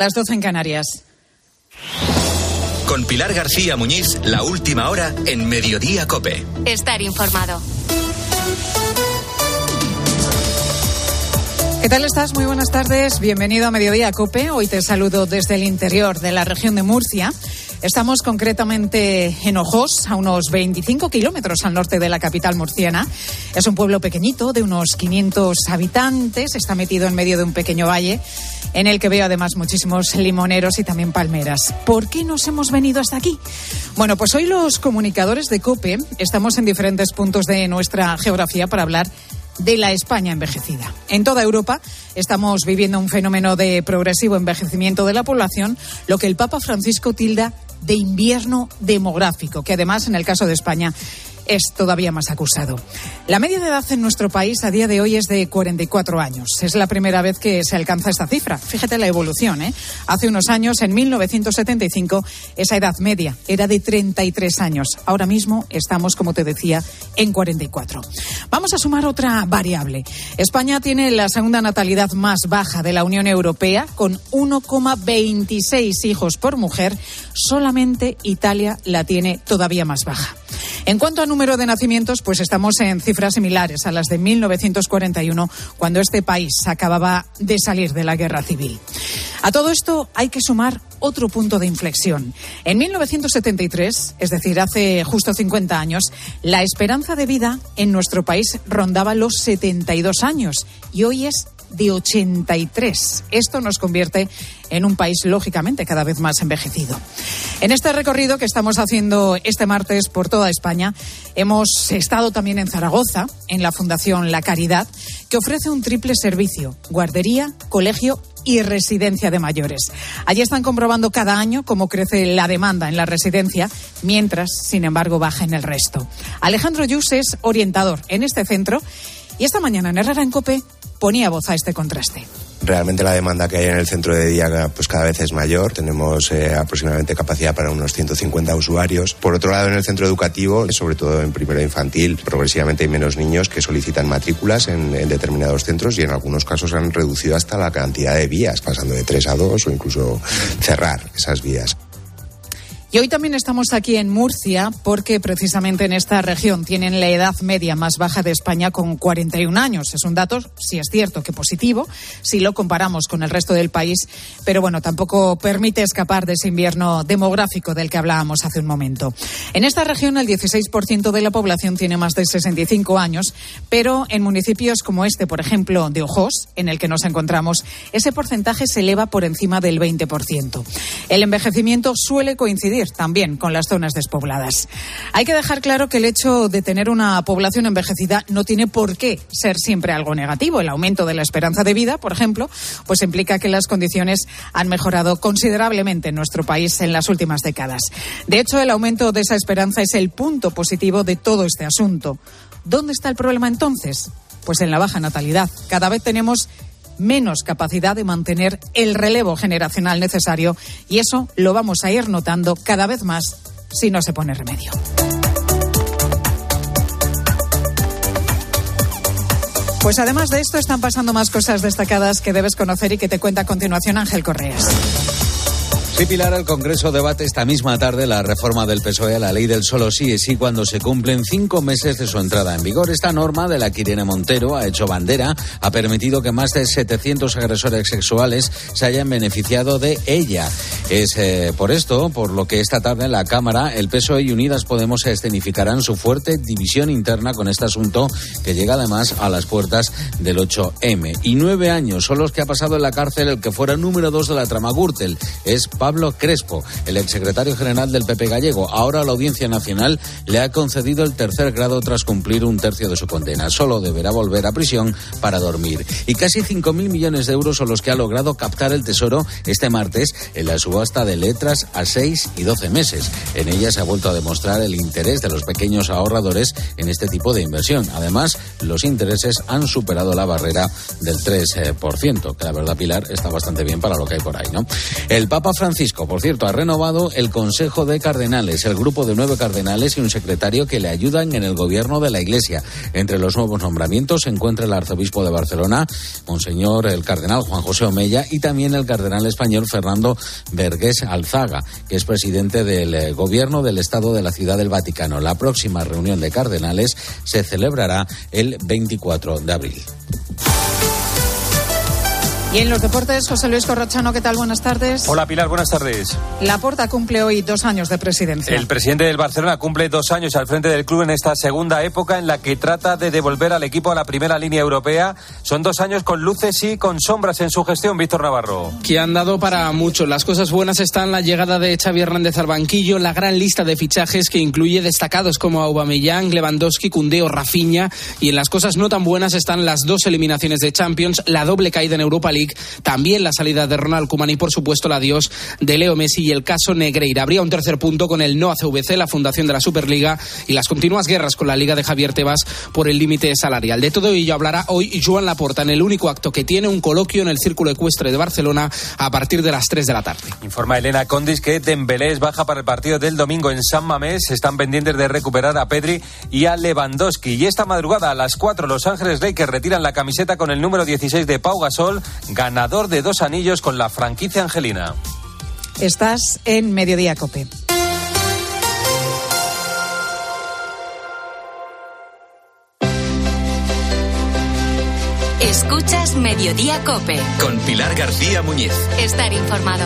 Las 12 en Canarias. Con Pilar García Muñiz, la última hora en Mediodía Cope. Estar informado. ¿Qué tal estás? Muy buenas tardes. Bienvenido a Mediodía Cope. Hoy te saludo desde el interior de la región de Murcia. Estamos concretamente en Ojos, a unos 25 kilómetros al norte de la capital murciana. Es un pueblo pequeñito de unos 500 habitantes. Está metido en medio de un pequeño valle en el que veo además muchísimos limoneros y también palmeras. ¿Por qué nos hemos venido hasta aquí? Bueno, pues hoy los comunicadores de COPE estamos en diferentes puntos de nuestra geografía para hablar de la España envejecida. En toda Europa estamos viviendo un fenómeno de progresivo envejecimiento de la población, lo que el Papa Francisco tilda de invierno demográfico, que además en el caso de España es todavía más acusado. La media de edad en nuestro país a día de hoy es de 44 años. Es la primera vez que se alcanza esta cifra. Fíjate la evolución. ¿eh? Hace unos años, en 1975, esa edad media era de 33 años. Ahora mismo estamos, como te decía, en 44. Vamos a sumar otra variable. España tiene la segunda natalidad más baja de la Unión Europea, con 1,26 hijos por mujer. Solamente Italia la tiene todavía más baja. En cuanto a número de nacimientos, pues estamos en cifras similares a las de 1941, cuando este país acababa de salir de la guerra civil. A todo esto hay que sumar otro punto de inflexión. En 1973, es decir, hace justo 50 años, la esperanza de vida en nuestro país rondaba los 72 años y hoy es de 83. Esto nos convierte en un país, lógicamente, cada vez más envejecido. En este recorrido que estamos haciendo este martes por toda España, hemos estado también en Zaragoza, en la Fundación La Caridad, que ofrece un triple servicio, guardería, colegio y residencia de mayores. Allí están comprobando cada año cómo crece la demanda en la residencia, mientras, sin embargo, baja en el resto. Alejandro Yus es orientador en este centro y esta mañana en Herrera en Cope ponía voz a este contraste. Realmente la demanda que hay en el centro de día pues cada vez es mayor. Tenemos eh, aproximadamente capacidad para unos 150 usuarios. Por otro lado, en el centro educativo, sobre todo en primero infantil, progresivamente hay menos niños que solicitan matrículas en, en, determinados centros y en algunos casos han reducido hasta la cantidad de vías, pasando de tres a dos o incluso cerrar esas vías. Y hoy también estamos aquí en Murcia porque precisamente en esta región tienen la edad media más baja de España con 41 años. Es un dato, sí es cierto, que positivo si lo comparamos con el resto del país, pero bueno, tampoco permite escapar de ese invierno demográfico del que hablábamos hace un momento. En esta región el 16% de la población tiene más de 65 años, pero en municipios como este, por ejemplo, de Ojos, en el que nos encontramos, ese porcentaje se eleva por encima del 20%. El envejecimiento suele coincidir también con las zonas despobladas. Hay que dejar claro que el hecho de tener una población envejecida no tiene por qué ser siempre algo negativo. El aumento de la esperanza de vida, por ejemplo, pues implica que las condiciones han mejorado considerablemente en nuestro país en las últimas décadas. De hecho, el aumento de esa esperanza es el punto positivo de todo este asunto. ¿Dónde está el problema entonces? Pues en la baja natalidad. Cada vez tenemos menos capacidad de mantener el relevo generacional necesario y eso lo vamos a ir notando cada vez más si no se pone remedio. Pues además de esto están pasando más cosas destacadas que debes conocer y que te cuenta a continuación Ángel Correas. Sí, el Congreso debate esta misma tarde la reforma del PSOE a la ley del solo sí y sí cuando se cumplen cinco meses de su entrada en vigor. Esta norma de la que Irene Montero ha hecho bandera ha permitido que más de 700 agresores sexuales se hayan beneficiado de ella. Es eh, por esto, por lo que esta tarde en la Cámara el PSOE y Unidas Podemos escenificarán su fuerte división interna con este asunto que llega además a las puertas del 8M. Y nueve años son los que ha pasado en la cárcel el que fuera número dos de la trama Gürtel. Es Pablo Crespo, el exsecretario general del PP gallego. Ahora la Audiencia Nacional le ha concedido el tercer grado tras cumplir un tercio de su condena. Solo deberá volver a prisión para dormir. Y casi 5.000 millones de euros son los que ha logrado captar el Tesoro este martes en la subasta de letras a 6 y 12 meses. En ella se ha vuelto a demostrar el interés de los pequeños ahorradores en este tipo de inversión. Además, los intereses han superado la barrera del 3%, que la verdad, Pilar, está bastante bien para lo que hay por ahí, ¿no? El Papa Francisco, por cierto, ha renovado el Consejo de Cardenales, el grupo de nueve cardenales y un secretario que le ayudan en el gobierno de la Iglesia. Entre los nuevos nombramientos se encuentra el arzobispo de Barcelona, Monseñor el cardenal Juan José Omeya, y también el cardenal español Fernando Vergés Alzaga, que es presidente del eh, gobierno del Estado de la Ciudad del Vaticano. La próxima reunión de cardenales se celebrará el 24 de abril. Y en los deportes, José Luis Corrochano, ¿qué tal? Buenas tardes. Hola Pilar, buenas tardes. La Porta cumple hoy dos años de presidencia. El presidente del Barcelona cumple dos años al frente del club en esta segunda época en la que trata de devolver al equipo a la primera línea europea. Son dos años con luces y con sombras en su gestión, Víctor Navarro. Que han dado para mucho. Las cosas buenas están la llegada de Xavi Hernández al banquillo, la gran lista de fichajes que incluye destacados como Aubameyang, Lewandowski, Cundeo, Rafinha. Y en las cosas no tan buenas están las dos eliminaciones de Champions, la doble caída en Europa League también la salida de Ronald Koeman y por supuesto el adiós de Leo Messi y el caso Negreira. Habría un tercer punto con el no a CVC, la fundación de la Superliga y las continuas guerras con la Liga de Javier Tebas por el límite salarial. De todo ello hablará hoy Joan Laporta en el único acto que tiene un coloquio en el Círculo Ecuestre de Barcelona a partir de las 3 de la tarde. Informa Elena Condis que Dembélé es baja para el partido del domingo en San Mamés. Están pendientes de recuperar a Pedri y a Lewandowski. Y esta madrugada a las 4 Los Ángeles Lakers retiran la camiseta con el número 16 de Pau Gasol ganador de dos anillos con la franquicia angelina. Estás en Mediodía Cope. Escuchas Mediodía Cope. Con Pilar García Muñiz. Estar informado.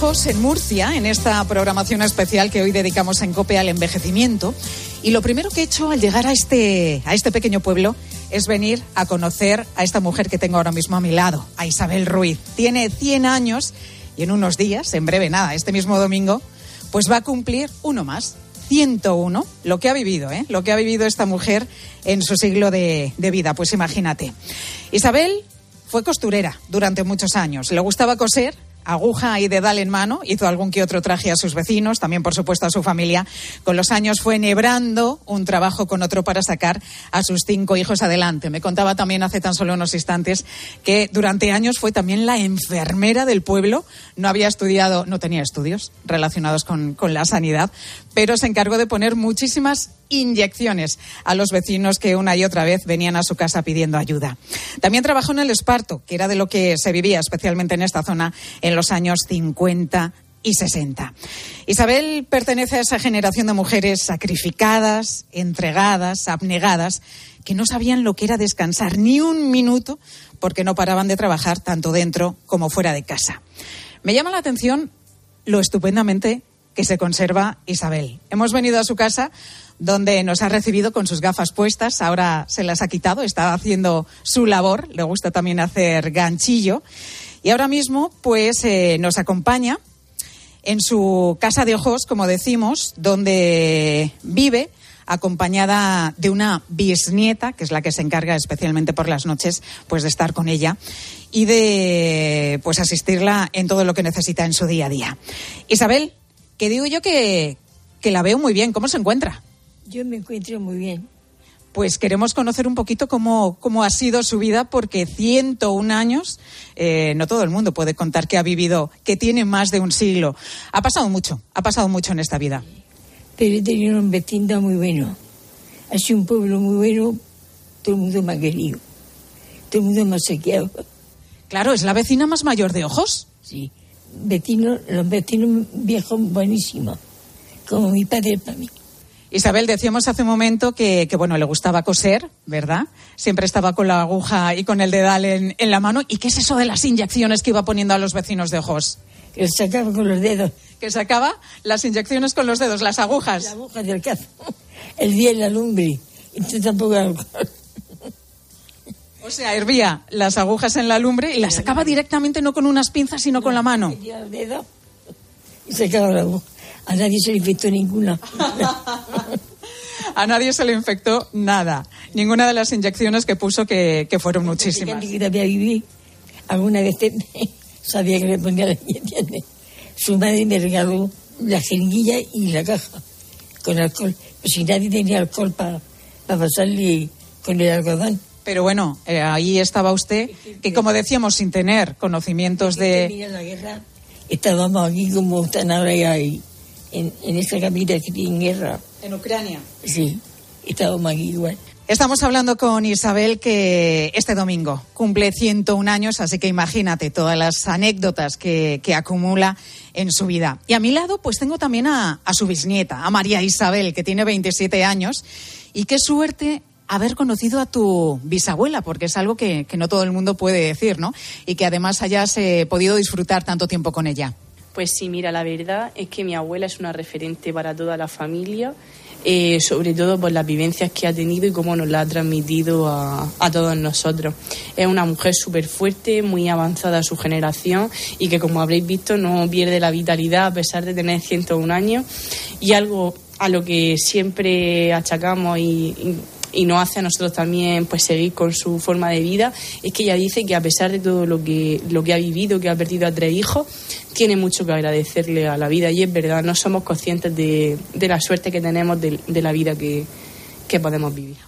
En Murcia, en esta programación especial que hoy dedicamos en COPE al envejecimiento. Y lo primero que he hecho al llegar a este, a este pequeño pueblo es venir a conocer a esta mujer que tengo ahora mismo a mi lado, a Isabel Ruiz. Tiene 100 años y en unos días, en breve nada, este mismo domingo, pues va a cumplir uno más. 101, lo que ha vivido, ¿eh? lo que ha vivido esta mujer en su siglo de vida. Pues imagínate. Isabel fue costurera durante muchos años. Le gustaba coser, aguja y dedal en mano, hizo algún que otro traje a sus vecinos, también por supuesto a su familia. Con los años fue enhebrando un trabajo con otro para sacar a sus cinco hijos adelante. Me contaba también hace tan solo unos instantes que durante años fue también la enfermera del pueblo. No había estudiado, no tenía estudios relacionados con, con la sanidad, pero se encargó de poner muchísimas inyecciones a los vecinos que una y otra vez venían a su casa pidiendo ayuda. También trabajó en el esparto, que era de lo que se vivía especialmente en esta zona en los años 50 y 60. Isabel pertenece a esa generación de mujeres sacrificadas, entregadas, abnegadas, que no sabían lo que era descansar ni un minuto porque no paraban de trabajar tanto dentro como fuera de casa. Me llama la atención lo estupendamente que se conserva Isabel. Hemos venido a su casa donde nos ha recibido con sus gafas puestas, ahora se las ha quitado, está haciendo su labor, le gusta también hacer ganchillo y ahora mismo pues eh, nos acompaña en su casa de ojos, como decimos, donde vive acompañada de una bisnieta, que es la que se encarga especialmente por las noches, pues de estar con ella y de pues asistirla en todo lo que necesita en su día a día. Isabel, que digo yo que, que la veo muy bien, ¿cómo se encuentra? Yo me encuentro muy bien. Pues queremos conocer un poquito cómo, cómo ha sido su vida, porque 101 años, eh, no todo el mundo puede contar que ha vivido, que tiene más de un siglo. Ha pasado mucho, ha pasado mucho en esta vida. Pero he tenido un vecindad muy bueno. Ha sido un pueblo muy bueno, todo el mundo me ha querido. Todo el mundo me ha sequeado. Claro, es la vecina más mayor de ojos. Sí, vecinos, los vecinos viejos buenísimos, como mi padre para mí. Isabel, decíamos hace un momento que, que, bueno, le gustaba coser, ¿verdad? Siempre estaba con la aguja y con el dedal en, en, la mano. ¿Y qué es eso de las inyecciones que iba poniendo a los vecinos de ojos? Que sacaba con los dedos. Que sacaba las inyecciones con los dedos, las agujas. La aguja del cazo. El día en la lumbre. Y tú tampoco. O sea, hervía las agujas en la lumbre y las sacaba directamente no con unas pinzas, sino con la mano. El dedo y sacaba la aguja. A nadie se le infectó ninguna. A nadie se le infectó nada. Ninguna de las inyecciones que puso, que, que fueron muchísimas. Viví, alguna vez sabía que le ponía la ¿entiendes? Su madre me regaló la jeringuilla y la caja con alcohol. Pues si nadie tenía alcohol para pasarle con el algodón. Pero bueno, eh, ahí estaba usted, que como decíamos, sin tener conocimientos de... La guerra, estábamos aquí como están ahora ya ahí, en, en esta camita que tiene guerra. En Ucrania. Sí, estábamos aquí igual. Estamos hablando con Isabel que este domingo cumple 101 años, así que imagínate todas las anécdotas que, que acumula en su vida. Y a mi lado pues tengo también a, a su bisnieta, a María Isabel, que tiene 27 años. Y qué suerte haber conocido a tu bisabuela, porque es algo que, que no todo el mundo puede decir, ¿no? Y que además hayas eh, podido disfrutar tanto tiempo con ella. Pues sí, mira, la verdad es que mi abuela es una referente para toda la familia, eh, sobre todo por las vivencias que ha tenido y cómo nos la ha transmitido a, a todos nosotros. Es una mujer súper fuerte, muy avanzada a su generación y que, como habréis visto, no pierde la vitalidad a pesar de tener 101 años y algo a lo que siempre achacamos y, y y nos hace a nosotros también pues seguir con su forma de vida es que ella dice que a pesar de todo lo que lo que ha vivido que ha perdido a tres hijos tiene mucho que agradecerle a la vida. Y es verdad no somos conscientes de, de la suerte que tenemos de, de la vida que,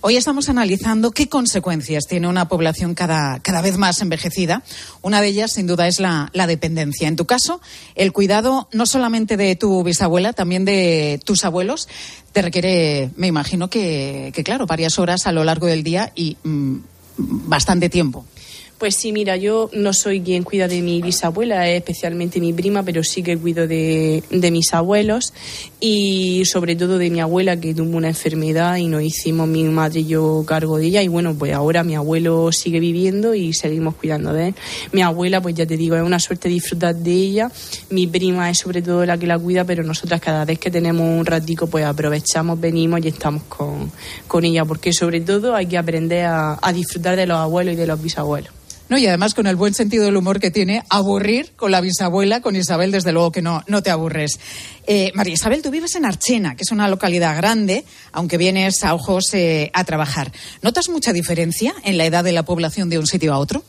Hoy estamos analizando qué consecuencias tiene una población cada, cada vez más envejecida. Una de ellas, sin duda, es la, dependencia. En tu caso, el cuidado no solamente de tu bisabuela, también de tus abuelos, te requiere, me imagino que, que claro, varias horas a lo largo del día y mmm, bastante tiempo. Pues sí, mira, yo no soy quien cuida de mi bisabuela, especialmente mi prima, pero sí que cuido de, de, mis abuelos y sobre todo de mi abuela que tuvo una enfermedad y nos hicimos mi madre y yo cargo de ella y bueno, pues ahora mi abuelo sigue viviendo y seguimos cuidando de él. Mi abuela, pues ya te digo, es una suerte disfrutar de ella. Mi prima es sobre todo la que la cuida, pero nosotras cada vez que tenemos un ratico, pues aprovechamos, venimos y estamos con, con ella, porque sobre todo hay que aprender a, a disfrutar de los abuelos y de los bisabuelos. No, y además con el buen sentido del humor que tiene, aburrir con la bisabuela, con Isabel, desde luego que no, no te aburres. Eh, María Isabel, tú vives en Archena, que es una localidad grande, aunque vienes a ojos eh, a trabajar. ¿Notas mucha diferencia en la edad de la población de un sitio a otro?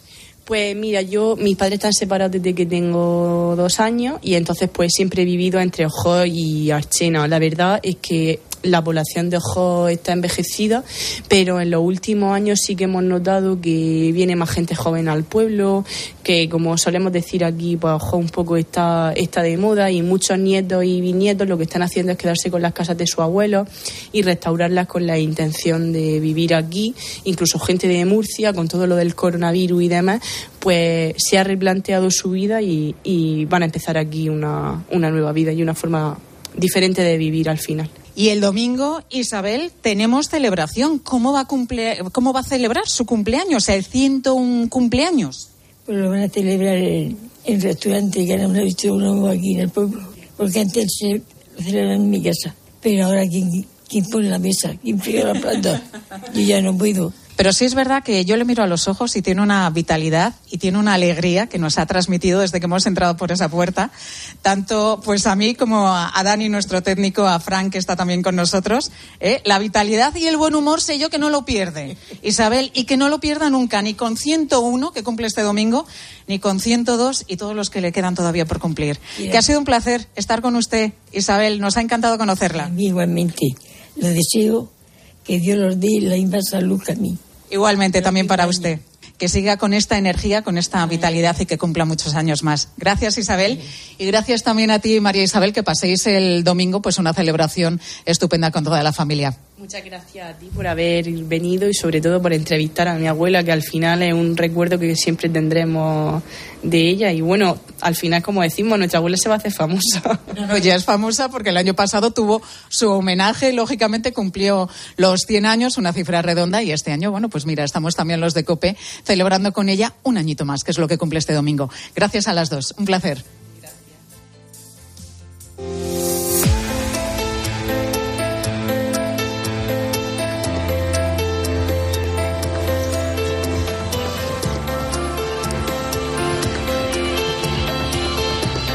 Pues mira, yo, mis padres están separados desde que tengo dos años y entonces pues siempre he vivido entre Ojos y Archena. La verdad es que la población de Ojos está envejecida, pero en los últimos años sí que hemos notado que viene más gente joven al pueblo, que como solemos decir aquí, pues Ojos un poco está, está de moda y muchos nietos y bisnietos lo que están haciendo es quedarse con las casas de sus abuelos y restaurarlas con la intención de vivir aquí, incluso gente de Murcia, con todo lo del coronavirus y demás, pues se ha replanteado su vida y, y van a empezar aquí una, una nueva vida y una forma diferente de vivir al final. Y el domingo, Isabel, tenemos celebración. ¿Cómo va a, cumple... ¿Cómo va a celebrar su cumpleaños, el 101 cumpleaños? Pues lo van a celebrar en el restaurante que ahora me ha visto uno aquí en el pueblo. Porque antes se lo celebraban en mi casa. Pero ahora, ¿quién, quién pone la mesa? ¿Quién friega la plata? Yo ya no puedo. Pero sí es verdad que yo le miro a los ojos y tiene una vitalidad y tiene una alegría que nos ha transmitido desde que hemos entrado por esa puerta, tanto pues a mí como a Dani, nuestro técnico, a Frank, que está también con nosotros. ¿eh? La vitalidad y el buen humor sé yo que no lo pierde, Isabel, y que no lo pierda nunca, ni con 101, que cumple este domingo, ni con 102 y todos los que le quedan todavía por cumplir. Que ha sido un placer estar con usted, Isabel, nos ha encantado conocerla. Igualmente, lo deseo que Dios los dé la misma salud que a mí. Igualmente también para usted. Que siga con esta energía, con esta vitalidad y que cumpla muchos años más. Gracias Isabel y gracias también a ti María Isabel que paséis el domingo pues una celebración estupenda con toda la familia. Muchas gracias a ti por haber venido y sobre todo por entrevistar a mi abuela, que al final es un recuerdo que siempre tendremos de ella. Y bueno, al final, como decimos, nuestra abuela se va a hacer famosa. No, no, ya es famosa porque el año pasado tuvo su homenaje, lógicamente cumplió los 100 años, una cifra redonda, y este año, bueno, pues mira, estamos también los de COPE celebrando con ella un añito más, que es lo que cumple este domingo. Gracias a las dos. Un placer.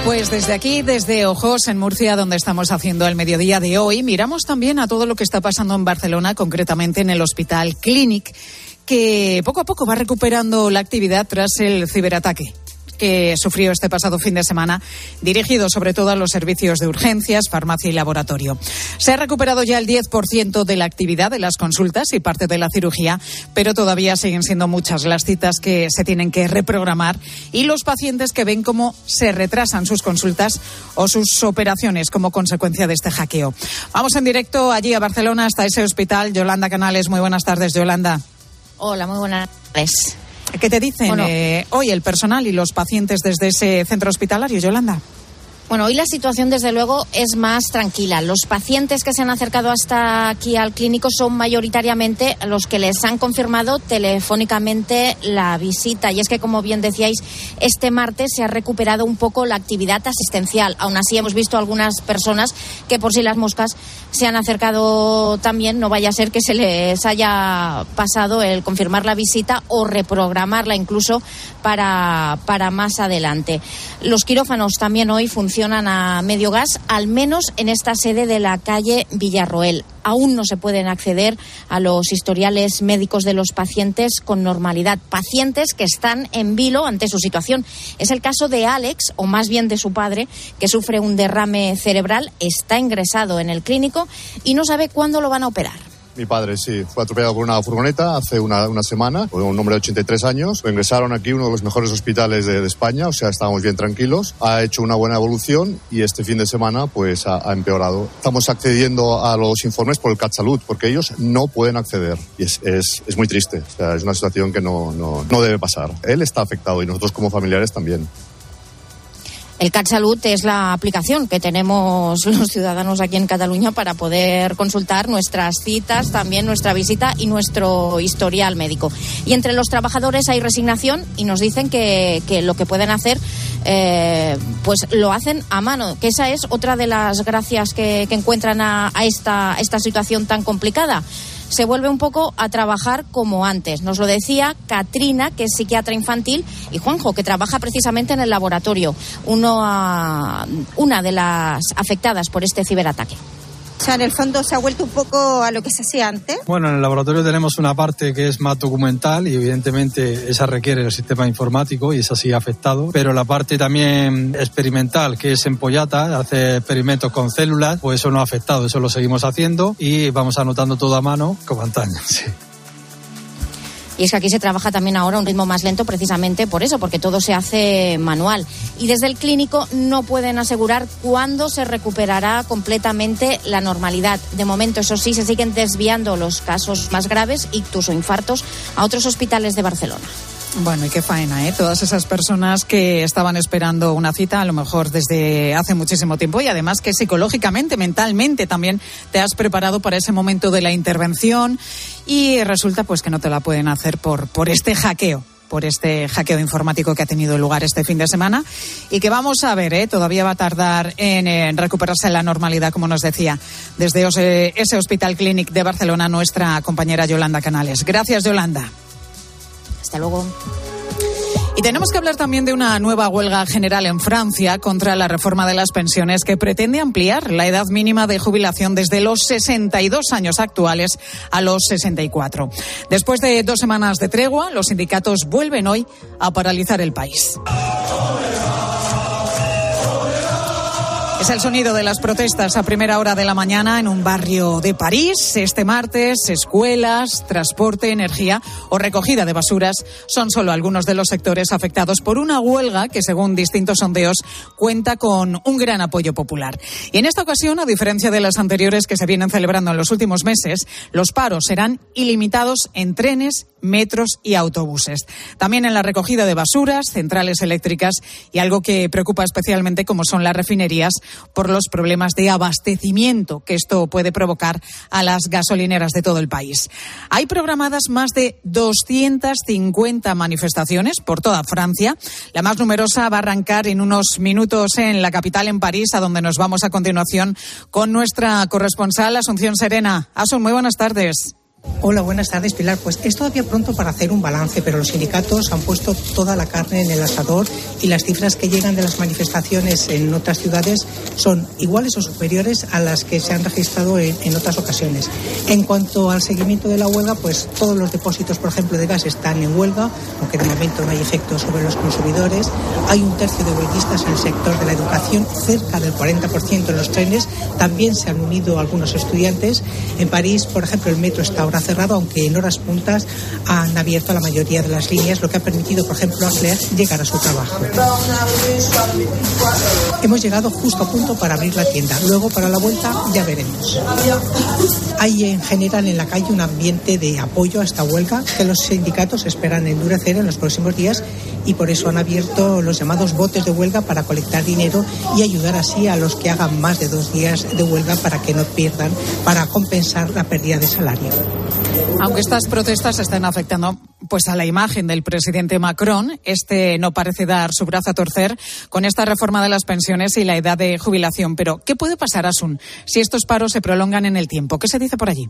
Pues desde aquí, desde Ojos, en Murcia, donde estamos haciendo el mediodía de hoy, miramos también a todo lo que está pasando en Barcelona, concretamente en el Hospital Clínic que poco a poco va recuperando la actividad tras el ciberataque que sufrió este pasado fin de semana, dirigido sobre todo a los servicios de urgencias, farmacia y laboratorio. Se ha recuperado ya el 10% de la actividad de las consultas y parte de la cirugía, pero todavía siguen siendo muchas las citas que se tienen que reprogramar y los pacientes que ven cómo se retrasan sus consultas o sus operaciones como consecuencia de este hackeo. Vamos en directo allí a Barcelona hasta ese hospital. Yolanda Canales, muy buenas tardes, Yolanda. Hola, muy buenas tardes. ¿Qué te dicen eh, hoy el personal y los pacientes desde ese centro hospitalario, Yolanda? Bueno, hoy la situación desde luego es más tranquila. Los pacientes que se han acercado hasta aquí al clínico son mayoritariamente los que les han confirmado telefónicamente la visita. Y es que, como bien decíais, este martes se ha recuperado un poco la actividad asistencial. Aún así, hemos visto algunas personas que por si las moscas se han acercado también. No vaya a ser que se les haya pasado el confirmar la visita o reprogramarla incluso para, para más adelante. Los quirófanos también hoy funcionan funcionan a medio gas, al menos en esta sede de la calle Villarroel. Aún no se pueden acceder a los historiales médicos de los pacientes con normalidad. Pacientes que están en vilo ante su situación. Es el caso de Alex, o más bien de su padre, que sufre un derrame cerebral, está ingresado en el clínico y no sabe cuándo lo van a operar. Mi padre, sí, fue atropellado por una furgoneta hace una, una semana, un hombre de 83 años. Lo ingresaron aquí, uno de los mejores hospitales de, España, o sea, estábamos bien tranquilos. Ha hecho una buena evolución y este fin de semana, pues, ha, empeorado. Estamos accediendo a los informes por el CAT Salud, porque ellos no pueden acceder. Y es, es, es muy triste. O sea, es una situación que no, no, no debe pasar. Él está afectado y nosotros como familiares también. El CAT Salud es la aplicación que tenemos los ciudadanos aquí en Cataluña para poder consultar nuestras citas, también nuestra visita y nuestro historial médico. Y entre los trabajadores hay resignación y nos dicen que, lo que pueden hacer, eh, pues lo hacen a mano, que esa es otra de las gracias que, encuentran a, esta, esta situación tan complicada se vuelve un poco a trabajar como antes. Nos lo decía Katrina, que es psiquiatra infantil, y Juanjo, que trabaja precisamente en el laboratorio, uno una de las afectadas por este ciberataque. Sea, en el fondo se ha vuelto un poco a lo que se hacía antes. Bueno, en el laboratorio tenemos una parte que es más documental y evidentemente esa requiere el sistema informático y es así afectado, pero la parte también experimental que es en Pollata, hace experimentos con células, pues eso no ha afectado, eso lo seguimos haciendo y vamos anotando todo a mano como antaño. Sí. Y es que aquí se trabaja también ahora a un ritmo más lento precisamente por eso, porque todo se hace manual. Y desde el clínico no pueden asegurar cuándo se recuperará completamente la normalidad. De momento, eso sí, se siguen desviando los casos más graves, ictus o infartos, a otros hospitales de Barcelona. Bueno, y qué faena, ¿eh? Todas esas personas que estaban esperando una cita, a lo mejor desde hace muchísimo tiempo, y además que psicológicamente, mentalmente también te has preparado para ese momento de la intervención, y resulta pues que no te la pueden hacer por, por este hackeo por este hackeo informático que ha tenido lugar este fin de semana y que vamos a ver, ¿eh? todavía va a tardar en, en recuperarse la normalidad, como nos decía desde ese Hospital Clinic de Barcelona nuestra compañera Yolanda Canales. Gracias, Yolanda. Hasta luego. Y tenemos que hablar también de una nueva huelga general en Francia contra la reforma de las pensiones que pretende ampliar la edad mínima de jubilación desde los 62 años actuales a los 64. Después de dos semanas de tregua, los sindicatos vuelven hoy a paralizar el país. Es el sonido de las protestas a primera hora de la mañana en un barrio de París. Este martes, escuelas, transporte, energía o recogida de basuras son solo algunos de los sectores afectados por una huelga que, según distintos sondeos, cuenta con un gran apoyo popular. Y en esta ocasión, a diferencia de las anteriores que se vienen celebrando en los últimos meses, los paros serán ilimitados en trenes, metros y autobuses. También en la recogida de basuras, centrales eléctricas y algo que preocupa especialmente como son las refinerías por los problemas de abastecimiento que esto puede provocar a las gasolineras de todo el país. Hay programadas más de 250 manifestaciones por toda Francia. La más numerosa va a arrancar en unos minutos en la capital, en París, a donde nos vamos a continuación con nuestra corresponsal Asunción Serena. Asun, muy buenas tardes. Hola, buenas tardes, Pilar. Pues es todavía pronto para hacer un balance, pero los sindicatos han puesto toda la carne en el asador y las cifras que llegan de las manifestaciones en otras ciudades son iguales o superiores a las que se han registrado en, en otras ocasiones. En cuanto al seguimiento de la huelga, pues todos los depósitos, por ejemplo, de gas están en huelga, aunque de momento no hay efecto sobre los consumidores. Hay un tercio de huelguistas en el sector de la educación, cerca del 40% en los trenes. También se han unido algunos estudiantes. En París, por ejemplo, el metro está ahora cerrado, aunque en horas puntas han abierto la mayoría de las líneas, lo que ha permitido, por ejemplo, a Claire llegar a su trabajo. Hemos llegado justo a punto para abrir la tienda. Luego, para la vuelta, ya veremos. Hay en general en la calle un ambiente de apoyo a esta huelga que los sindicatos esperan endurecer en los próximos días y por eso han abierto los llamados botes de huelga para colectar dinero y ayudar así a los que hagan más de dos días de huelga para que no pierdan, para compensar la pérdida de salario. Aunque estas protestas estén afectando pues a la imagen del presidente Macron, este no parece dar su brazo a torcer con esta reforma de las pensiones y la edad de jubilación. Pero, ¿qué puede pasar, Asun, si estos paros se prolongan en el tiempo? ¿Qué se dice por allí?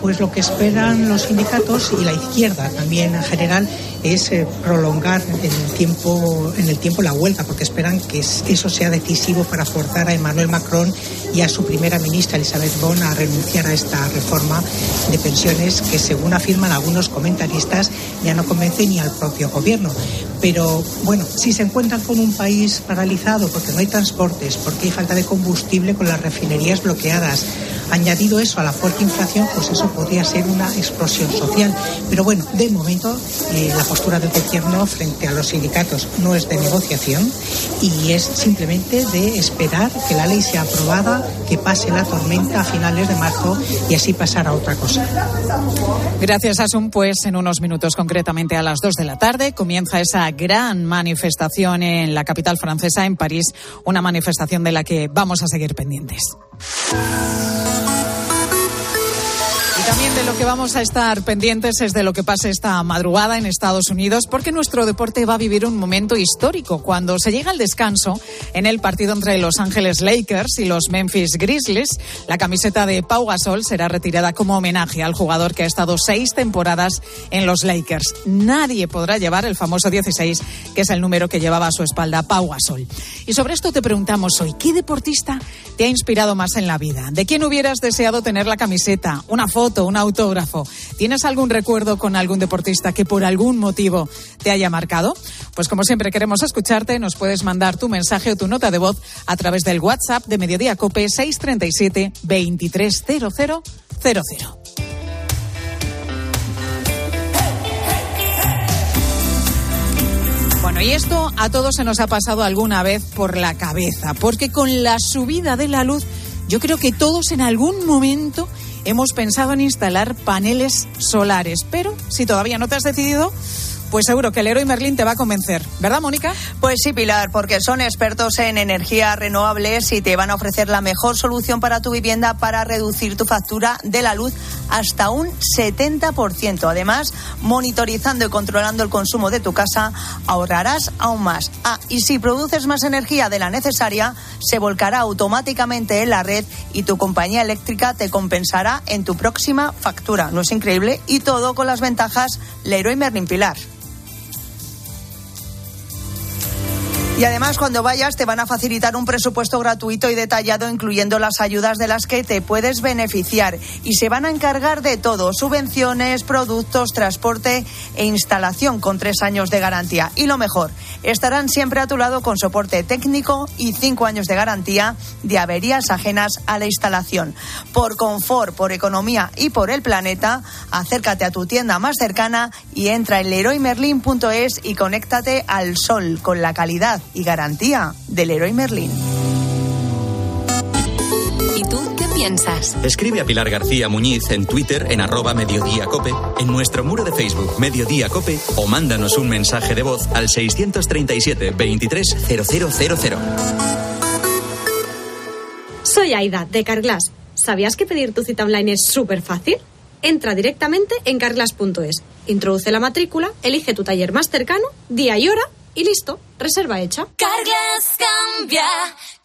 Pues lo que esperan los sindicatos y la izquierda también en general es eh, prolongar en el tiempo en el tiempo la huelga porque esperan que eso sea decisivo para forzar a Emmanuel Macron y a su primera ministra Elizabeth Bon a renunciar a esta reforma de pensiones que según afirman algunos comentaristas ya no convence ni al propio gobierno. Pero bueno, si se encuentran con un país paralizado porque no hay transportes, porque hay falta de combustible con las refinerías bloqueadas, añadido eso a la fuerte inflación, pues eso podría ser una explosión social. Pero bueno, de momento eh, la postura del gobierno frente a los sindicatos no es de negociación y es simplemente de esperar que la ley sea aprobada, que pase la tormenta a finales de marzo y así pasar a otra cosa. Gracias, Asun. Pues en unos minutos, concretamente a las 2 de la tarde, comienza esa gran manifestación en la capital francesa, en París, una manifestación de la que vamos a seguir pendientes. De lo que vamos a estar pendientes es de lo que pase esta madrugada en Estados Unidos, porque nuestro deporte va a vivir un momento histórico cuando se llega al descanso en el partido entre Los Ángeles Lakers y los Memphis Grizzlies. La camiseta de Pau Gasol será retirada como homenaje al jugador que ha estado seis temporadas en los Lakers. Nadie podrá llevar el famoso 16, que es el número que llevaba a su espalda Pau Gasol. Y sobre esto te preguntamos hoy, ¿qué deportista te ha inspirado más en la vida? ¿De quién hubieras deseado tener la camiseta? Una foto un autógrafo. ¿Tienes algún recuerdo con algún deportista que por algún motivo te haya marcado? Pues como siempre queremos escucharte, nos puedes mandar tu mensaje o tu nota de voz a través del WhatsApp de Mediodía Cope 637 230000. Bueno, y esto a todos se nos ha pasado alguna vez por la cabeza, porque con la subida de la luz, yo creo que todos en algún momento hemos pensado en instalar paneles solares, pero si todavía no te has decidido, pues seguro que el héroe Merlin te va a convencer, ¿verdad, Mónica? Pues sí, Pilar, porque son expertos en energías renovables y te van a ofrecer la mejor solución para tu vivienda para reducir tu factura de la luz hasta un 70%. Además, monitorizando y controlando el consumo de tu casa, ahorrarás aún más. Ah, y si produces más energía de la necesaria, se volcará automáticamente en la red y tu compañía eléctrica te compensará en tu próxima factura. ¿No es increíble? Y todo con las ventajas Leroy Merlin Pilar. Y además, cuando vayas, te van a facilitar un presupuesto gratuito y detallado, incluyendo las ayudas de las que te puedes beneficiar. Y se van a encargar de todo: subvenciones, productos, transporte e instalación con tres años de garantía. Y lo mejor, estarán siempre a tu lado con soporte técnico y cinco años de garantía de averías ajenas a la instalación. Por confort, por economía y por el planeta, acércate a tu tienda más cercana y entra en leroymerlin.es y conéctate al sol con la calidad y garantía del Leroy Merlin. ¿Y tú qué piensas? Escribe a Pilar García Muñiz en Twitter en arroba mediodíacope, en nuestro muro de Facebook Mediodía Cope o mándanos un mensaje de voz al 637 230000. Soy Aida, de Carglass. ¿Sabías que pedir tu cita online es súper fácil? Entra directamente en carglass.es, introduce la matrícula, elige tu taller más cercano, día y hora y listo, reserva hecha. Cambia,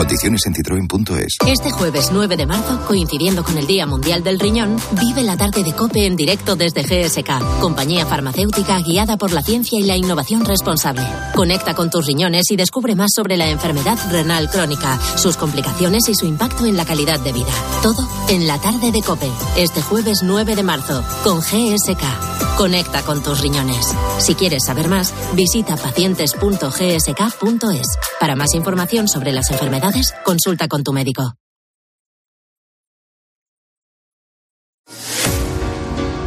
Condiciones en citroen.es. Este jueves 9 de marzo, coincidiendo con el Día Mundial del Riñón, vive la tarde de COPE en directo desde GSK, compañía farmacéutica guiada por la ciencia y la innovación responsable. Conecta con tus riñones y descubre más sobre la enfermedad renal crónica, sus complicaciones y su impacto en la calidad de vida. Todo en la tarde de COPE, este jueves 9 de marzo, con GSK. Conecta con tus riñones. Si quieres saber más, visita pacientes.gsk.es. Para más información sobre las enfermedades, consulta con tu médico.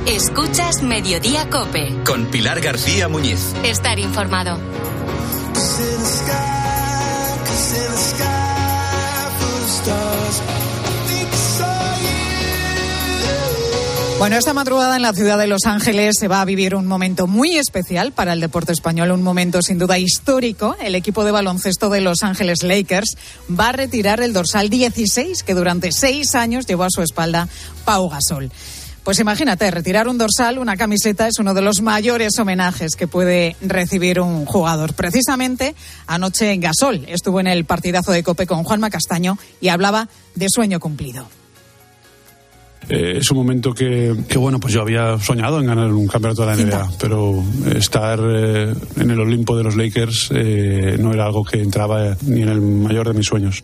Escuchas Mediodía Cope. Con Pilar García Muñiz. Estar informado. Bueno, esta madrugada en la ciudad de Los Ángeles se va a vivir un momento muy especial para el deporte español, un momento sin duda histórico. El equipo de baloncesto de Los Ángeles Lakers va a retirar el dorsal 16 que durante seis años llevó a su espalda Pau Gasol. Pues imagínate, retirar un dorsal, una camiseta, es uno de los mayores homenajes que puede recibir un jugador. Precisamente anoche Gasol estuvo en el partidazo de Cope con Juanma Castaño y hablaba de sueño cumplido. Eh, es un momento que, que, bueno, pues yo había soñado en ganar un campeonato de la NBA, pero estar eh, en el Olimpo de los Lakers eh, no era algo que entraba ni en el mayor de mis sueños.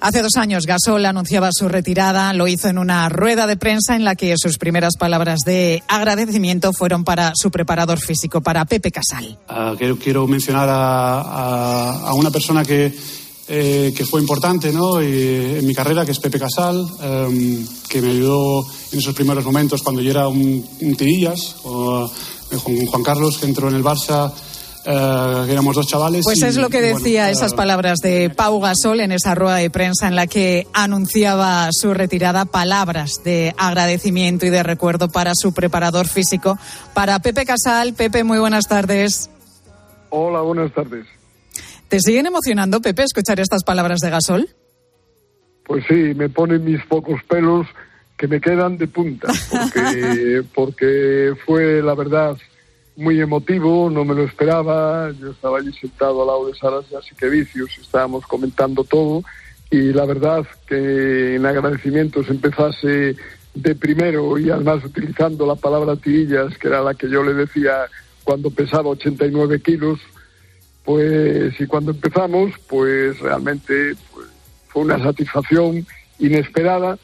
Hace dos años Gasol anunciaba su retirada, lo hizo en una rueda de prensa en la que sus primeras palabras de agradecimiento fueron para su preparador físico, para Pepe Casal. Uh, quiero, quiero, mencionar a, a, a una persona que, eh, que fue importante ¿no? y, en mi carrera, que es Pepe Casal, eh, que me ayudó en esos primeros momentos cuando yo era un, un tirillas, o, eh, con Juan Carlos, que entró en el Barça. Uh, éramos dos chavales. Pues y, es lo que decía bueno, esas uh, palabras de Pau Gasol en esa rueda de prensa en la que anunciaba su retirada, palabras de agradecimiento y de recuerdo para su preparador físico, para Pepe Casal. Pepe, muy buenas tardes. Hola, buenas tardes. ¿Te siguen emocionando, Pepe, escuchar estas palabras de Gasol? Pues sí, me ponen mis pocos pelos que me quedan de punta, porque, porque fue la verdad muy emotivo, no me lo esperaba, yo estaba allí sentado al lado de Saras y Vicios, estábamos comentando todo y la verdad que en agradecimientos empezase de primero y además utilizando la palabra tirillas, que era la que yo le decía cuando pesaba 89 kilos, pues y cuando empezamos, pues realmente pues, fue una satisfacción inesperada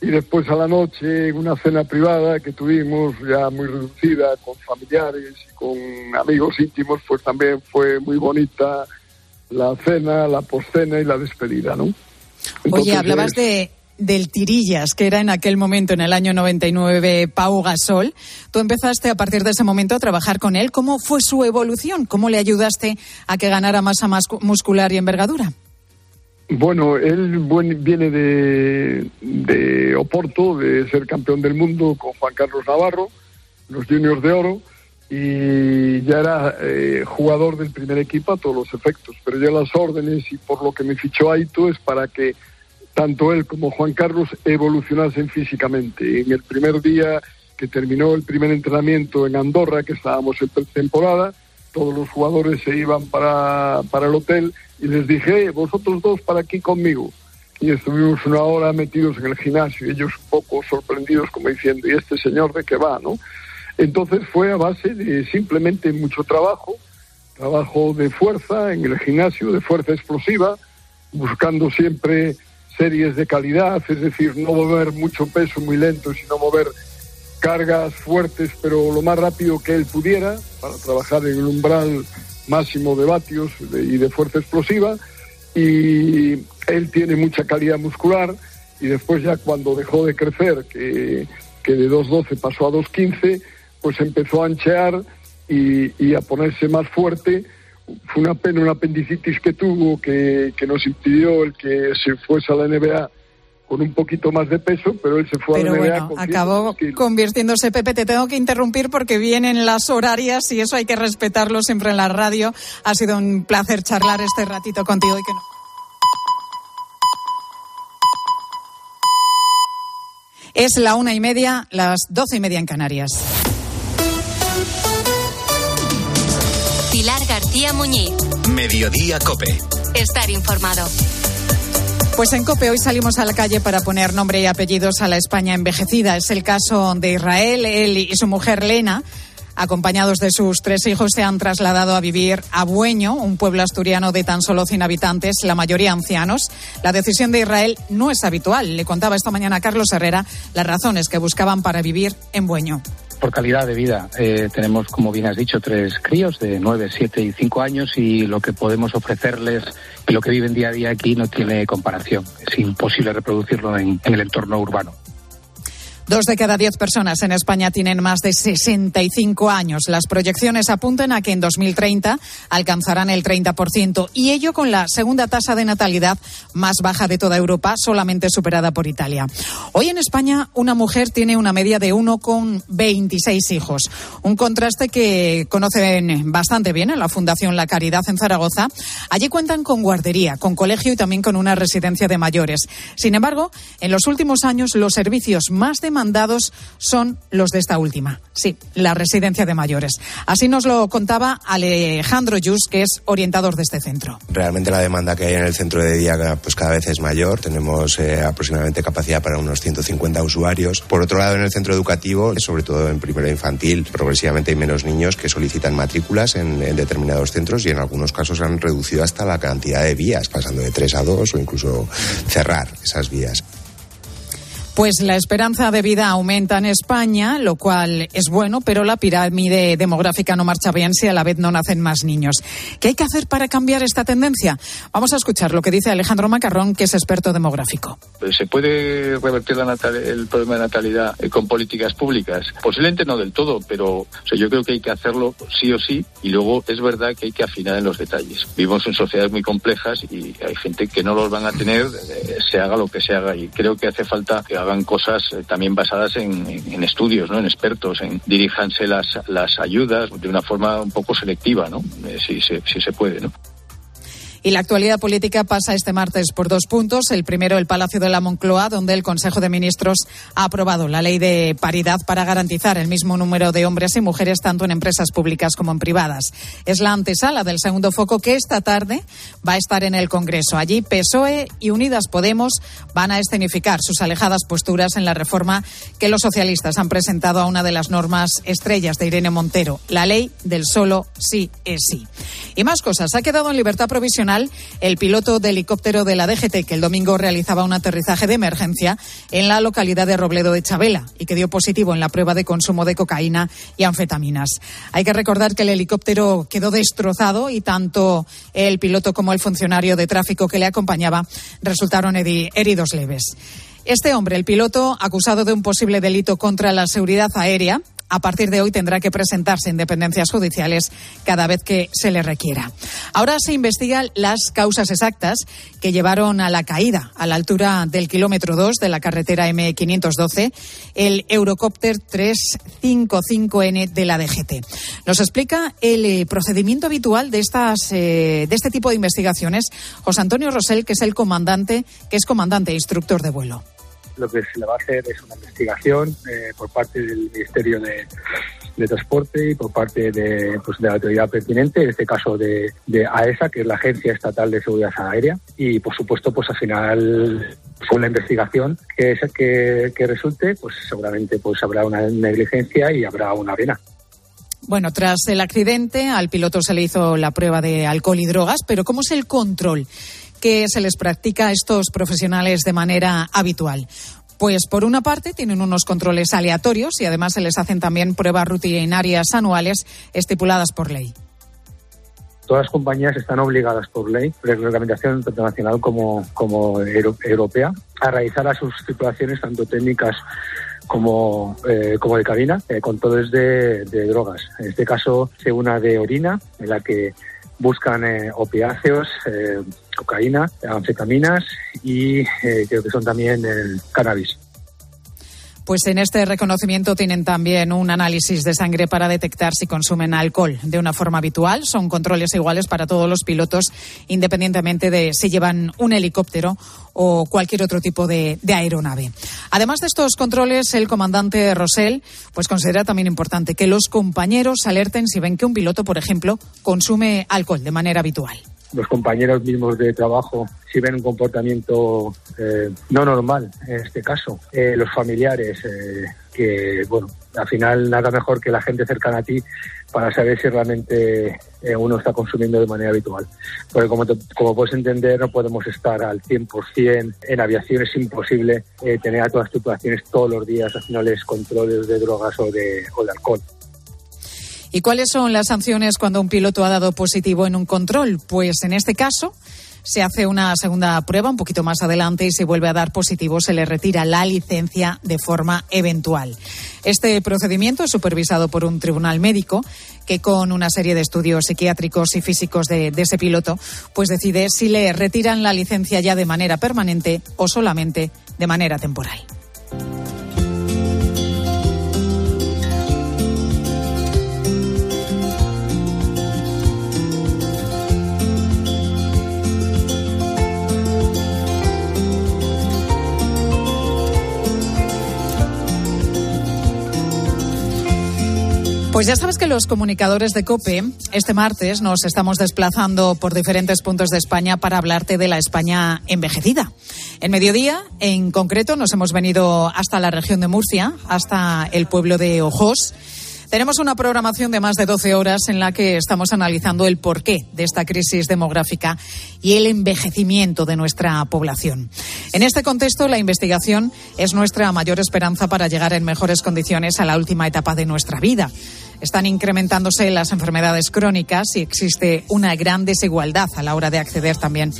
y después a la noche en una cena privada que tuvimos ya muy reducida con familiares y con amigos íntimos, pues también fue muy bonita la cena, la postcena y la despedida, ¿no? Entonces, Oye, hablabas de del Tirillas, que era en aquel momento, en el año 99, Pau Gasol. Tú empezaste a partir de ese momento a trabajar con él. ¿Cómo fue su evolución? ¿Cómo le ayudaste a que ganara masa muscular y envergadura? Bueno, él viene de, Oporto, de ser campeón del mundo con Juan Carlos Navarro, los juniors de oro, y ya era eh, jugador del primer equipo a todos los efectos. Pero ya las órdenes y por lo que me fichó Aito es para que tanto él como Juan Carlos evolucionasen físicamente. En el primer día que terminó el primer entrenamiento en Andorra, que estábamos en temporada, todos los jugadores se iban para, para el hotel y les dije, vosotros dos para aquí conmigo. Y estuvimos una hora metidos en el gimnasio, ellos un poco sorprendidos como diciendo, ¿y este señor de qué va? ¿no? Entonces fue a base de simplemente mucho trabajo, trabajo de fuerza en el gimnasio, de fuerza explosiva, buscando siempre series de calidad, es decir, no mover mucho peso muy lento, sino mover cargas fuertes, pero lo más rápido que él pudiera, para trabajar en el umbral máximo de vatios y de fuerza explosiva. Y él tiene mucha calidad muscular y después ya cuando dejó de crecer, que, que de 2.12 pasó a 2.15, pues empezó a anchear y, y, a ponerse más fuerte. Fue una pena, una apendicitis que tuvo que, que nos impidió el que se fuese a la NBA con un poquito más de peso, pero él se fue pero a la NBA bueno, con acabó convirtiéndose, Pepe, te tengo que interrumpir porque vienen las horarias y eso hay que respetarlo siempre en la radio. Ha sido un placer charlar este ratito contigo y que no. Es la una y media, las doce y media en Canarias. Muñiz. Mediodía Cope. Estar informado. Pues en COPE hoy salimos a la calle para poner nombre y apellidos a la España envejecida. Es el caso de Israel. Él y su mujer Lena, acompañados de sus tres hijos, se han trasladado a vivir a Bueño, un pueblo asturiano de tan solo 100 habitantes, la mayoría ancianos. La decisión de Israel no es habitual. Le contaba esta mañana a Carlos Herrera las razones que buscaban para vivir en Bueño por calidad de vida. Eh, tenemos, como bien has dicho, tres críos de 9, 7 y 5 años y lo que podemos ofrecerles y lo que viven día a día aquí no tiene comparación. Es imposible reproducirlo en, en el entorno urbano. Dos de cada diez personas en España tienen más de 65 años. Las proyecciones apuntan a que en 2030 alcanzarán el 30% y ello con la segunda tasa de natalidad más baja de toda Europa, solamente superada por Italia. Hoy en España una mujer tiene una media de 1,26 hijos. Un contraste que conocen bastante bien en la Fundación La Caridad en Zaragoza. Allí cuentan con guardería, con colegio y también con una residencia de mayores. Sin embargo, en los últimos años los servicios más demandados son los de esta última. Sí, la residencia de mayores. Así nos lo contaba Alejandro Yus, que es orientador de este centro. Realmente la demanda que hay en el centro de día pues cada vez es mayor. Tenemos eh, aproximadamente capacidad para unos 150 usuarios. Por otro lado, en el centro educativo, sobre todo en primero infantil, progresivamente hay menos niños que solicitan matrículas en, determinados centros y en algunos casos han reducido hasta la cantidad de vías, pasando de 3 a 2 o incluso cerrar esas vías. Pues la esperanza de vida aumenta en España, lo cual es bueno, pero la pirámide demográfica no marcha bien si a la vez no nacen más niños. ¿Qué hay que hacer para cambiar esta tendencia? Vamos a escuchar lo que dice Alejandro Macarrón, que es experto demográfico. ¿Se puede revertir la natal el problema de natalidad eh, con políticas públicas? Posiblemente no del todo, pero yo creo que hay que hacerlo sí o sí y luego es verdad que hay que afinar en los detalles. Vivimos en sociedades muy complejas y hay gente que no los van a tener, eh, se haga lo que se haga y creo que hace falta que hagan cosas eh, también basadas en, en, estudios, ¿no? En expertos, en diríjanse las, las ayudas de una forma un poco selectiva, ¿no? Eh, si, se, si se puede, ¿no? Y la actualidad política pasa este martes por dos puntos. El primero, el Palacio de la Moncloa, donde el Consejo de Ministros ha aprobado la ley de paridad para garantizar el mismo número de hombres y mujeres tanto en empresas públicas como en privadas. Es la antesala del segundo foco que esta tarde va a estar en el Congreso. Allí PSOE y Unidas Podemos van a escenificar sus alejadas posturas en la reforma que los socialistas han presentado a una de las normas estrellas de Irene Montero, la ley del solo sí es sí. Y más cosas. Ha quedado en libertad provisional el piloto de helicóptero de la DGT que el domingo realizaba un aterrizaje de emergencia en la localidad de Robledo de Chabela y que dio positivo en la prueba de consumo de cocaína y anfetaminas. Hay que recordar que el helicóptero quedó destrozado y tanto el piloto como el funcionario de tráfico que le acompañaba resultaron heridos leves. Este hombre, el piloto, acusado de un posible delito contra la seguridad aérea, a partir de hoy tendrá que presentarse en dependencias judiciales cada vez que se le requiera. Ahora se investigan las causas exactas que llevaron a la caída a la altura del kilómetro 2 de la carretera M512 el Eurocopter 355N de la DGT. Nos explica el eh, procedimiento habitual de estas eh, de este tipo de investigaciones José Antonio Rosell, que es el comandante, que es comandante e instructor de vuelo lo que se le va a hacer es una investigación eh, por parte del Ministerio de, de, Transporte y por parte de, pues, de la autoridad pertinente, en este caso de, de, AESA, que es la Agencia Estatal de Seguridad Aérea. Y, por supuesto, pues al final con la investigación que, que, que resulte, pues seguramente pues habrá una negligencia y habrá una pena. Bueno, tras el accidente, al piloto se le hizo la prueba de alcohol y drogas, pero ¿cómo es el control que se les practica a estos profesionales de manera habitual? Pues por una parte tienen unos controles aleatorios y además se les hacen también pruebas rutinarias anuales estipuladas por ley. Todas las compañías están obligadas por ley, reglamentación tanto nacional como, como europea, a realizar las sus tripulaciones tanto técnicas como, eh, como de cabina, eh, controles de, de, drogas. En este caso, una de orina, en la que buscan eh, opiáceos, eh, cocaína, anfetaminas y eh, creo que son también el cannabis. Pues en este reconocimiento tienen también un análisis de sangre para detectar si consumen alcohol de una forma habitual. Son controles iguales para todos los pilotos, independientemente de si llevan un helicóptero o cualquier otro tipo de, aeronave. Además de estos controles, el comandante Rosell pues considera también importante que los compañeros alerten si ven que un piloto, por ejemplo, consume alcohol de manera habitual los compañeros mismos de trabajo si ven un comportamiento eh, no normal en este caso, eh, los familiares, eh, que bueno, al final nada mejor que la gente cercana a ti para saber si realmente eh, uno está consumiendo de manera habitual. Porque como, te, como puedes entender, no podemos estar al 100% en aviación, es imposible eh, tener a todas las tripulaciones todos los días haciéndoles controles de drogas o de, o de alcohol. ¿Y cuáles son las sanciones cuando un piloto ha dado positivo en un control? Pues en este caso se hace una segunda prueba un poquito más adelante y si vuelve a dar positivo se le retira la licencia de forma eventual. Este procedimiento es supervisado por un tribunal médico que con una serie de estudios psiquiátricos y físicos de, de ese piloto pues decide si le retiran la licencia ya de manera permanente o solamente de manera temporal. Pues ya sabes que los comunicadores de COPE, este martes nos estamos desplazando por diferentes puntos de España para hablarte de la España envejecida. En mediodía, en concreto, nos hemos venido hasta la región de Murcia, hasta el pueblo de Ojos. Tenemos una programación de más de 12 horas en la que estamos analizando el porqué de esta crisis demográfica y el envejecimiento de nuestra población. En este contexto, la investigación es nuestra mayor esperanza para llegar en mejores condiciones a la última etapa de nuestra vida están incrementándose las enfermedades crónicas y existe una gran desigualdad a la hora de acceder también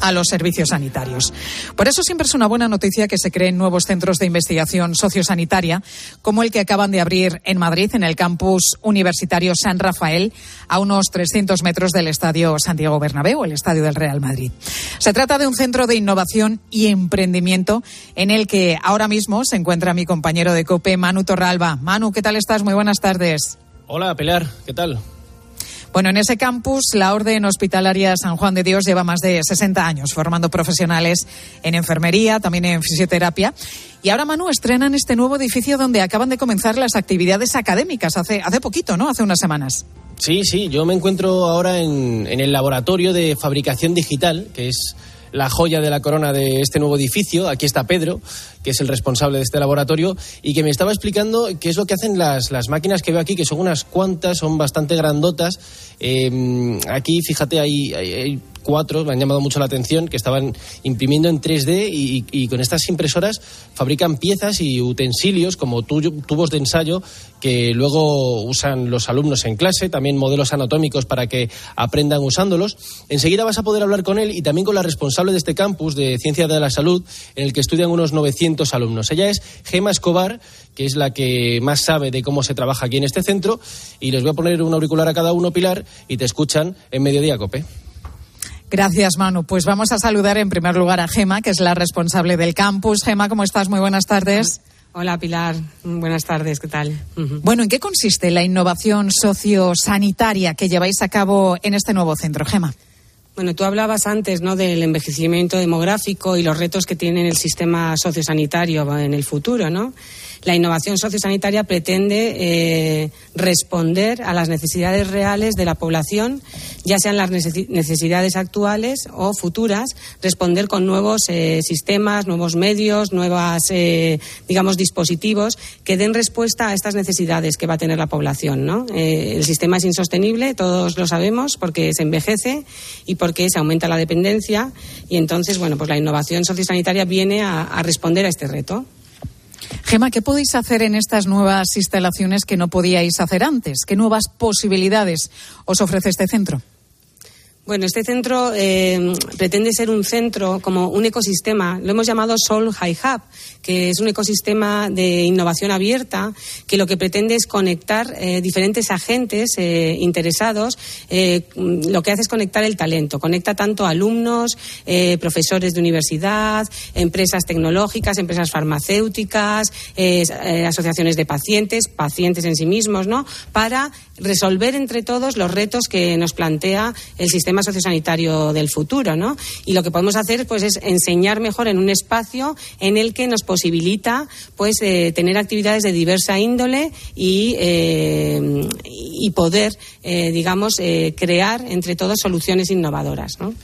a los servicios sanitarios. Por eso siempre es una buena noticia que se creen nuevos centros de investigación sociosanitaria, como el que acaban de abrir en Madrid, en el campus universitario San Rafael, a unos 300 metros del Estadio Santiago Bernabéu, el Estadio del Real Madrid. Se trata de un centro de innovación y emprendimiento en el que ahora mismo se encuentra mi compañero de COPE, Manu Torralba. Manu, ¿qué tal estás? Muy buenas tardes. Hola, Pilar, ¿qué tal? Bueno, en ese campus, la Orden Hospitalaria San Juan de Dios lleva más de 60 años formando profesionales en enfermería, también en fisioterapia. Y ahora, Manu, estrenan este nuevo edificio donde acaban de comenzar las actividades académicas hace, hace poquito, ¿no? Hace unas semanas. Sí, sí, yo me encuentro ahora en, en el laboratorio de fabricación digital, que es la joya de la corona de este nuevo edificio. Aquí está Pedro, que es el responsable de este laboratorio, y que me estaba explicando qué es lo que hacen las, las máquinas que veo aquí, que son unas cuantas, son bastante grandotas. Eh, aquí, fíjate, hay cuatro me han llamado mucho la atención, que estaban imprimiendo en 3D y, y, con estas impresoras fabrican piezas y utensilios como tubos de ensayo que luego usan los alumnos en clase, también modelos anatómicos para que aprendan usándolos. Enseguida vas a poder hablar con él y también con la responsable de este campus de Ciencia de la Salud, en el que estudian unos 900 alumnos. Ella es Gema Escobar, que es la que más sabe de cómo se trabaja aquí en este centro, y les voy a poner un auricular a cada uno, Pilar, y te escuchan en Mediodía Cope. Gracias, Manu. Pues vamos a saludar en primer lugar a Gema, que es la responsable del campus. Gema, ¿cómo estás? Muy buenas tardes. Hola, Pilar. Buenas tardes. ¿Qué tal? Bueno, ¿en qué consiste la innovación sociosanitaria que lleváis a cabo en este nuevo centro, Gema? Bueno, tú hablabas antes ¿no? del envejecimiento demográfico y los retos que tiene el sistema sociosanitario en el futuro, ¿no? La innovación sociosanitaria pretende eh, responder a las necesidades reales de la población, ya sean las necesidades actuales o futuras, responder con nuevos eh, sistemas, nuevos medios, nuevos, eh, digamos, dispositivos que den respuesta a estas necesidades que va a tener la población. ¿no? el sistema es insostenible, todos lo sabemos, porque se envejece y porque se aumenta la dependencia y entonces, bueno, pues la innovación sociosanitaria viene a responder a este reto. Gema, ¿qué podéis hacer en estas nuevas instalaciones que no podíais hacer antes? ¿Qué nuevas posibilidades os ofrece este centro? Bueno, este centro eh, pretende ser un centro como un ecosistema, lo hemos llamado Sol High Hub, que es un ecosistema de innovación abierta que lo que pretende es conectar eh, diferentes agentes eh, interesados. lo que hace es conectar el talento, conecta tanto alumnos, profesores de universidad, empresas tecnológicas, empresas farmacéuticas, asociaciones de pacientes, pacientes en sí mismos, ¿no? Para resolver entre todos los retos que nos plantea el sistema sociosanitario del futuro, ¿no? Y lo que podemos hacer pues es enseñar mejor en un espacio en el que nos posibilita pues eh, tener actividades de diversa índole y, eh, y poder eh, digamos crear entre todos soluciones innovadoras, ¿no?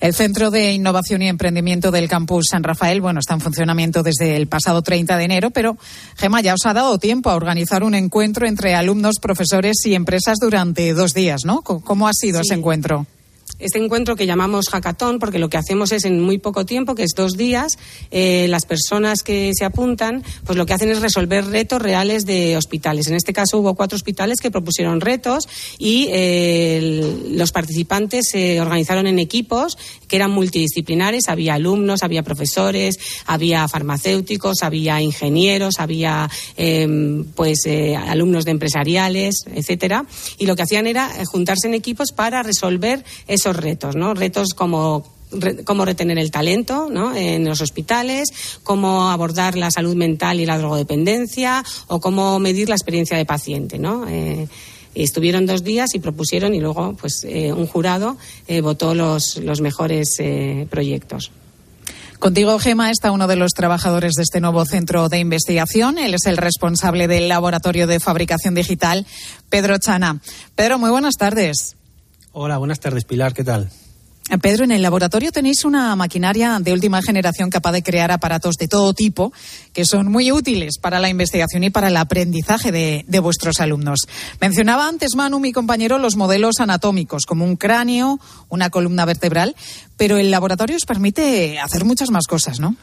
El Centro de Innovación y Emprendimiento del Campus San Rafael, bueno, está en funcionamiento desde el pasado 30 de enero, pero Gema ya os ha dado tiempo a organizar un encuentro entre alumnos, profesores y empresas durante dos días, ¿no? ¿Cómo ha sido ese encuentro? Este encuentro que llamamos hackathon, porque lo que hacemos es en muy poco tiempo, que es dos días, eh, las personas que se apuntan, pues lo que hacen es resolver retos reales de hospitales. En este caso hubo cuatro hospitales que propusieron retos y eh, los participantes se organizaron en equipos que eran multidisciplinares. Había alumnos, había profesores, había farmacéuticos, había ingenieros, había em, pues eh, alumnos de empresariales, etcétera. Y lo que hacían era juntarse en equipos para resolver esos retos, ¿no? Retos como cómo retener el talento ¿no? en los hospitales, cómo abordar la salud mental y la drogodependencia o cómo medir la experiencia de paciente. ¿no? Eh, estuvieron dos días y propusieron y luego pues eh, un jurado eh, votó los, los mejores proyectos. Contigo, Gema, está uno de los trabajadores de este nuevo centro de investigación. Él es el responsable del laboratorio de fabricación digital, Pedro Chana. Pedro, muy buenas tardes. Hola, buenas tardes, Pilar, ¿qué tal? Pedro, en el laboratorio tenéis una maquinaria de última generación capaz de crear aparatos de todo tipo que son muy útiles para la investigación y para el aprendizaje de, de, vuestros alumnos. Mencionaba antes, Manu, mi compañero, los modelos anatómicos, como un cráneo, una columna vertebral, pero el laboratorio os permite hacer muchas más cosas, ¿no?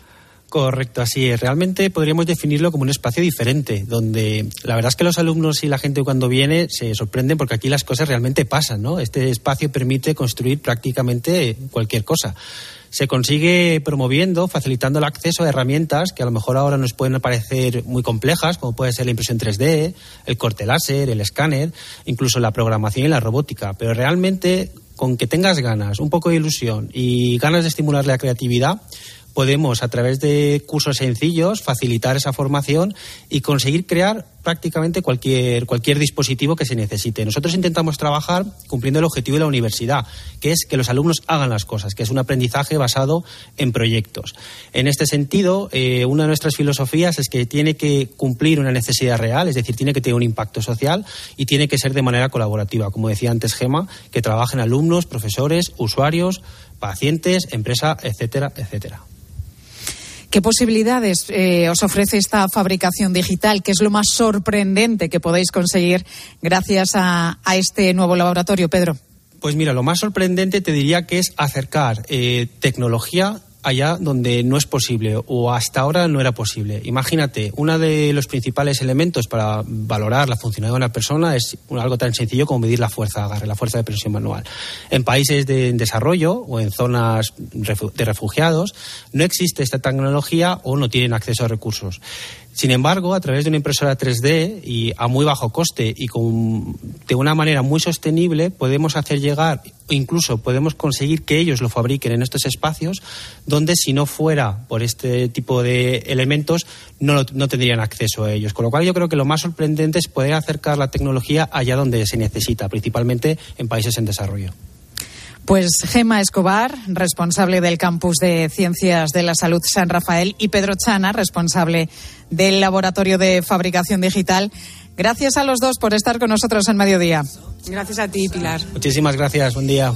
Correcto, así es. Realmente podríamos definirlo como un espacio diferente, donde la verdad es que los alumnos y la gente cuando viene se sorprenden porque aquí las cosas realmente pasan, ¿no? Este espacio permite construir prácticamente cualquier cosa. Se consigue promoviendo, facilitando el acceso a herramientas que a lo mejor ahora nos pueden parecer muy complejas, como puede ser la impresión 3D, el corte láser, el escáner, incluso la programación y la robótica. Pero realmente, con que tengas ganas, un poco de ilusión y ganas de estimular la creatividad, podemos, a través de cursos sencillos, facilitar esa formación y conseguir crear prácticamente cualquier, cualquier dispositivo que se necesite. Nosotros intentamos trabajar cumpliendo el objetivo de la universidad, que es que los alumnos hagan las cosas, que es un aprendizaje basado en proyectos. En este sentido, eh, una de nuestras filosofías es que tiene que cumplir una necesidad real, es decir, tiene que tener un impacto social y tiene que ser de manera colaborativa, como decía antes Gema, que trabajen alumnos, profesores, usuarios, pacientes, empresa, etcétera, etcétera. ¿Qué posibilidades eh, os ofrece esta fabricación digital? ¿Qué es lo más sorprendente que podéis conseguir gracias a, este nuevo laboratorio, Pedro? Pues mira, lo más sorprendente te diría que es acercar eh, tecnología allá donde no es posible o hasta ahora no era posible. Imagínate, uno de los principales elementos para valorar la funcionalidad de una persona es algo tan sencillo como medir la fuerza agarre, la fuerza de presión manual. En países de desarrollo o en zonas de refugiados no existe esta tecnología o no tienen acceso a recursos. Sin embargo, a través de una impresora 3D y a muy bajo coste y con, de una manera muy sostenible, podemos hacer llegar, incluso podemos conseguir que ellos lo fabriquen en estos espacios, donde si no fuera por este tipo de elementos, no, no tendrían acceso a ellos. Con lo cual, yo creo que lo más sorprendente es poder acercar la tecnología allá donde se necesita, principalmente en países en desarrollo. Pues Gema Escobar, responsable del campus de Ciencias de la Salud San Rafael, y Pedro Chana, responsable del Laboratorio de Fabricación Digital. Gracias a los dos por estar con nosotros en mediodía. Gracias a ti, Pilar. Muchísimas gracias. Buen día.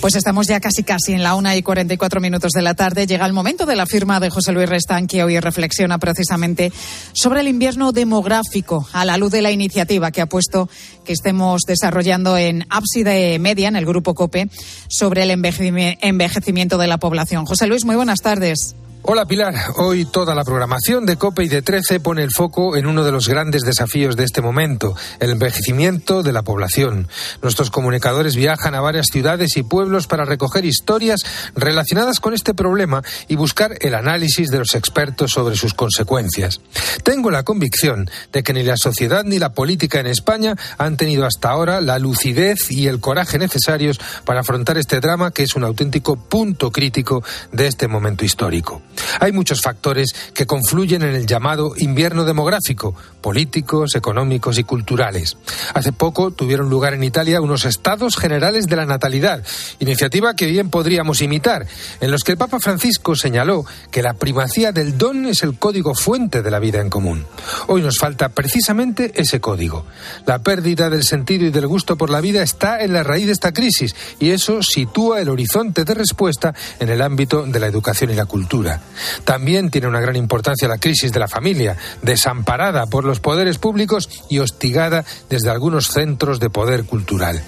Pues estamos ya casi casi en la una y 44 minutos de la tarde. Llega el momento de la firma de José Luis Restán, que hoy reflexiona precisamente sobre el invierno demográfico a la luz de la iniciativa que ha puesto que estemos desarrollando en Ábside Media, en el grupo COPE, sobre el envejecimiento de la población. José Luis, muy buenas tardes. Hola Pilar, hoy toda la programación de COPE y de 13 pone el foco en uno de los grandes desafíos de este momento, el envejecimiento de la población. Nuestros comunicadores viajan a varias ciudades y pueblos para recoger historias relacionadas con este problema y buscar el análisis de los expertos sobre sus consecuencias. Tengo la convicción de que ni la sociedad ni la política en España han tenido hasta ahora la lucidez y el coraje necesarios para afrontar este drama que es un auténtico punto crítico de este momento histórico. Hay muchos factores que confluyen en el llamado invierno demográfico, políticos, económicos y culturales. Hace poco tuvieron lugar en Italia unos estados generales de la natalidad, iniciativa que bien podríamos imitar, en los que el Papa Francisco señaló que la primacía del don es el código fuente de la vida en común. Hoy nos falta precisamente ese código. La pérdida del sentido y del gusto por la vida está en la raíz de esta crisis y eso sitúa el horizonte de respuesta en el ámbito de la educación y la cultura. También tiene una gran importancia la crisis de la familia, desamparada por los poderes públicos y hostigada desde algunos centros de poder cultural.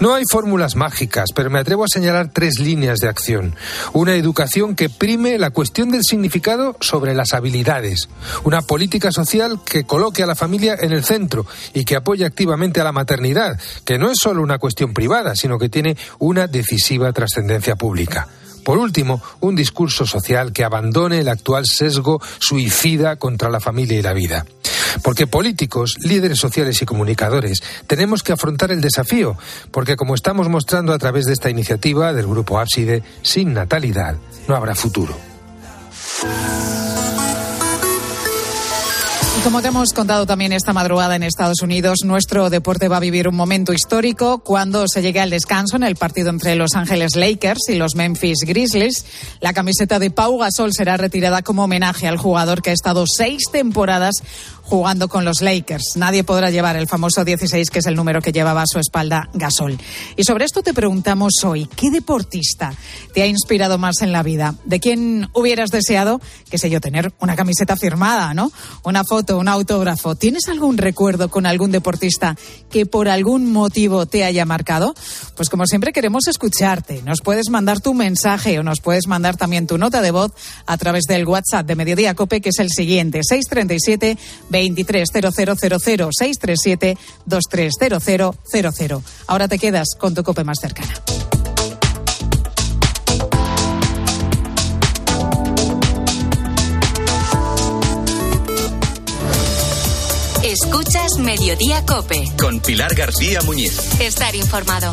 No hay fórmulas mágicas, pero me atrevo a señalar tres líneas de acción. Una educación que prime la cuestión del significado sobre las habilidades. Una política social que coloque a la familia en el centro y que apoye activamente a la maternidad, que no es solo una cuestión privada, sino que tiene una decisiva trascendencia pública. Por último, un discurso social que abandone el actual sesgo suicida contra la familia y la vida. Porque políticos, líderes sociales y comunicadores tenemos que afrontar el desafío, porque como estamos mostrando a través de esta iniciativa del Grupo Ábside, sin natalidad no habrá futuro. Como te hemos contado también esta madrugada en Estados Unidos, nuestro deporte va a vivir un momento histórico cuando se llegue al descanso en el partido entre Los Ángeles Lakers y los Memphis Grizzlies. La camiseta de Pau Gasol será retirada como homenaje al jugador que ha estado seis temporadas jugando con los Lakers. Nadie podrá llevar el famoso 16, que es el número que llevaba a su espalda Gasol. Y sobre esto te preguntamos hoy, ¿qué deportista te ha inspirado más en la vida? ¿De quién hubieras deseado, qué sé yo, tener una camiseta firmada, ¿no? Una foto, un autógrafo. ¿Tienes algún recuerdo con algún deportista que por algún motivo te haya marcado? Pues como siempre queremos escucharte. Nos puedes mandar tu mensaje o nos puedes mandar también tu nota de voz a través del WhatsApp de Mediodía Cope, que es el siguiente, 637 230000 637 230000. Ahora te quedas con tu cope más cercana. Escuchas Mediodía Cope. Con Pilar García Muñiz. Estar informado.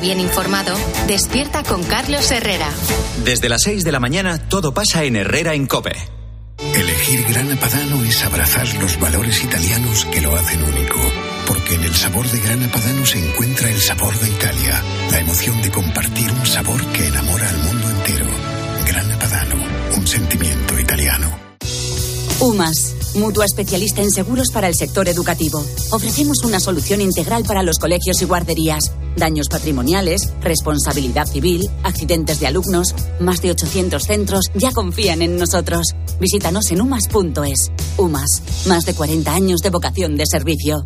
bien informado, despierta con Carlos Herrera. Desde las 6 de la mañana todo pasa en Herrera en Cope. Elegir Grana Padano es abrazar los valores italianos que lo hacen único. Porque en el sabor de Grana Padano se encuentra el sabor de Italia, la emoción de compartir un sabor que enamora al mundo entero. Grana Padano, un sentimiento italiano. UMAS mutua especialista en seguros para el sector educativo. Ofrecemos una solución integral para los colegios y guarderías. Daños patrimoniales, responsabilidad civil, accidentes de alumnos. Más de 800 centros ya confían en nosotros. Visítanos en umas.es. UMAS, más de 40 años de vocación de servicio.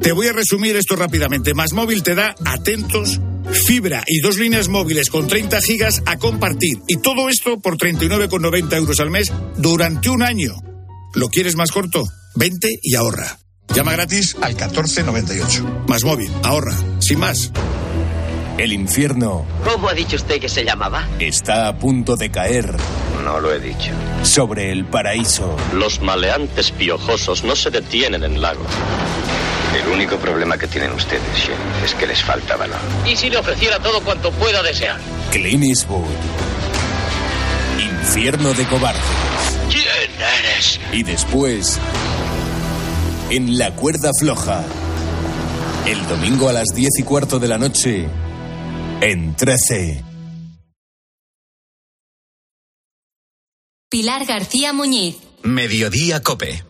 Te voy a resumir esto rápidamente. Más móvil te da atentos fibra y dos líneas móviles con 30 gigas a compartir. Y todo esto por 39,90 euros al mes durante un año. ¿Lo quieres más corto? Vente y ahorra. Llama gratis al 1498. Más móvil, ahorra. Sin más. El infierno. ¿Cómo ha dicho usted que se llamaba? Está a punto de caer. No lo he dicho. Sobre el paraíso. Los maleantes piojosos no se detienen en lagos. El único problema que tienen ustedes, Shen, es que les falta valor. ¿Y si le ofreciera todo cuanto pueda desear? Clint Eastwood. Infierno de cobardes. ¿Quién eres? Y después, en la cuerda floja. El domingo a las diez y cuarto de la noche, en 13. Pilar García Muñiz. Mediodía Cope.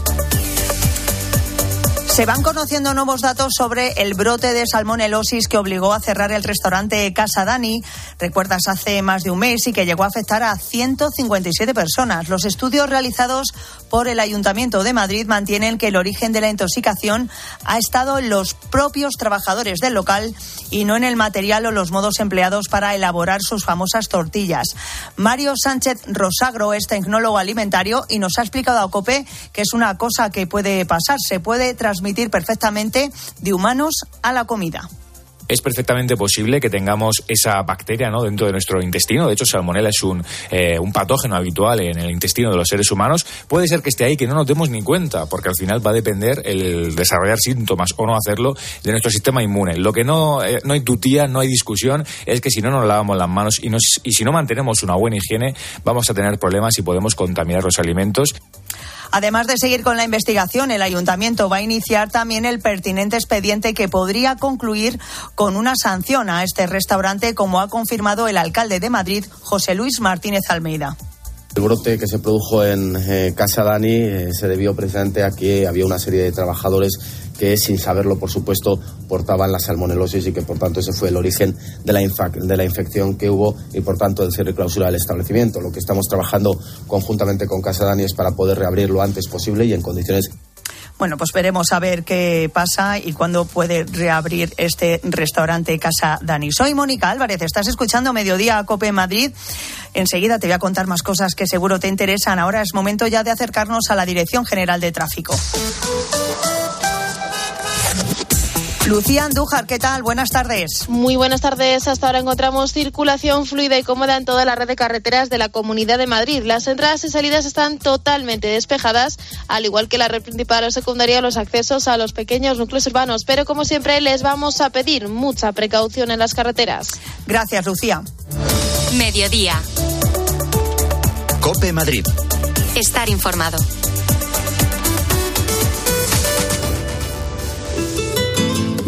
Se van conociendo nuevos datos sobre el brote de salmonelosis que obligó a cerrar el restaurante Casa Dani, recuerdas, hace más de un mes y que llegó a afectar a 157 personas. Los estudios realizados por el Ayuntamiento de Madrid mantienen que el origen de la intoxicación ha estado en los propios trabajadores del local y no en el material o los modos empleados para elaborar sus famosas tortillas. Mario Sánchez Rosagro es tecnólogo alimentario y nos ha explicado a COPE que es una cosa que puede pasar, se puede transmitir perfectamente de humanos a la comida es perfectamente posible que tengamos esa bacteria ¿no? dentro de nuestro intestino. De hecho, salmonella es un, eh, un patógeno habitual en el intestino de los seres humanos. Puede ser que esté ahí, que no nos demos ni cuenta, porque al final va a depender el desarrollar síntomas o no hacerlo de nuestro sistema inmune. Lo que no, eh, no hay tutía, no hay discusión, es que si no nos lavamos las manos y, nos, y si no mantenemos una buena higiene, vamos a tener problemas y podemos contaminar los alimentos. Además de seguir con la investigación, el ayuntamiento va a iniciar también el pertinente expediente que podría concluir con una sanción a este restaurante, como ha confirmado el alcalde de Madrid, José Luis Martínez Almeida. El brote que se produjo en eh, Casa Dani eh, se debió precisamente a que había una serie de trabajadores que, sin saberlo, por supuesto, portaban la salmonelosis y que, por tanto, ese fue el origen de la, infección que hubo y, por tanto, el cierre y clausura del establecimiento. Lo que estamos trabajando conjuntamente con Casa Dani es para poder reabrir lo antes posible y en condiciones bueno, pues veremos a ver qué pasa y cuándo puede reabrir este restaurante Casa Dani. Soy Mónica Álvarez, estás escuchando Mediodía Cope Madrid. Enseguida te voy a contar más cosas que seguro te interesan. Ahora es momento ya de acercarnos a la Dirección General de Tráfico. Lucía Andújar, ¿qué tal? Buenas tardes. Muy buenas tardes. Hasta ahora encontramos circulación fluida y cómoda en toda la red de carreteras de la Comunidad de Madrid. Las entradas y salidas están totalmente despejadas, al igual que la red principal o secundaria, los accesos a los pequeños núcleos urbanos. Pero como siempre, les vamos a pedir mucha precaución en las carreteras. Gracias, Lucía. Mediodía. Cope Madrid. Estar informado.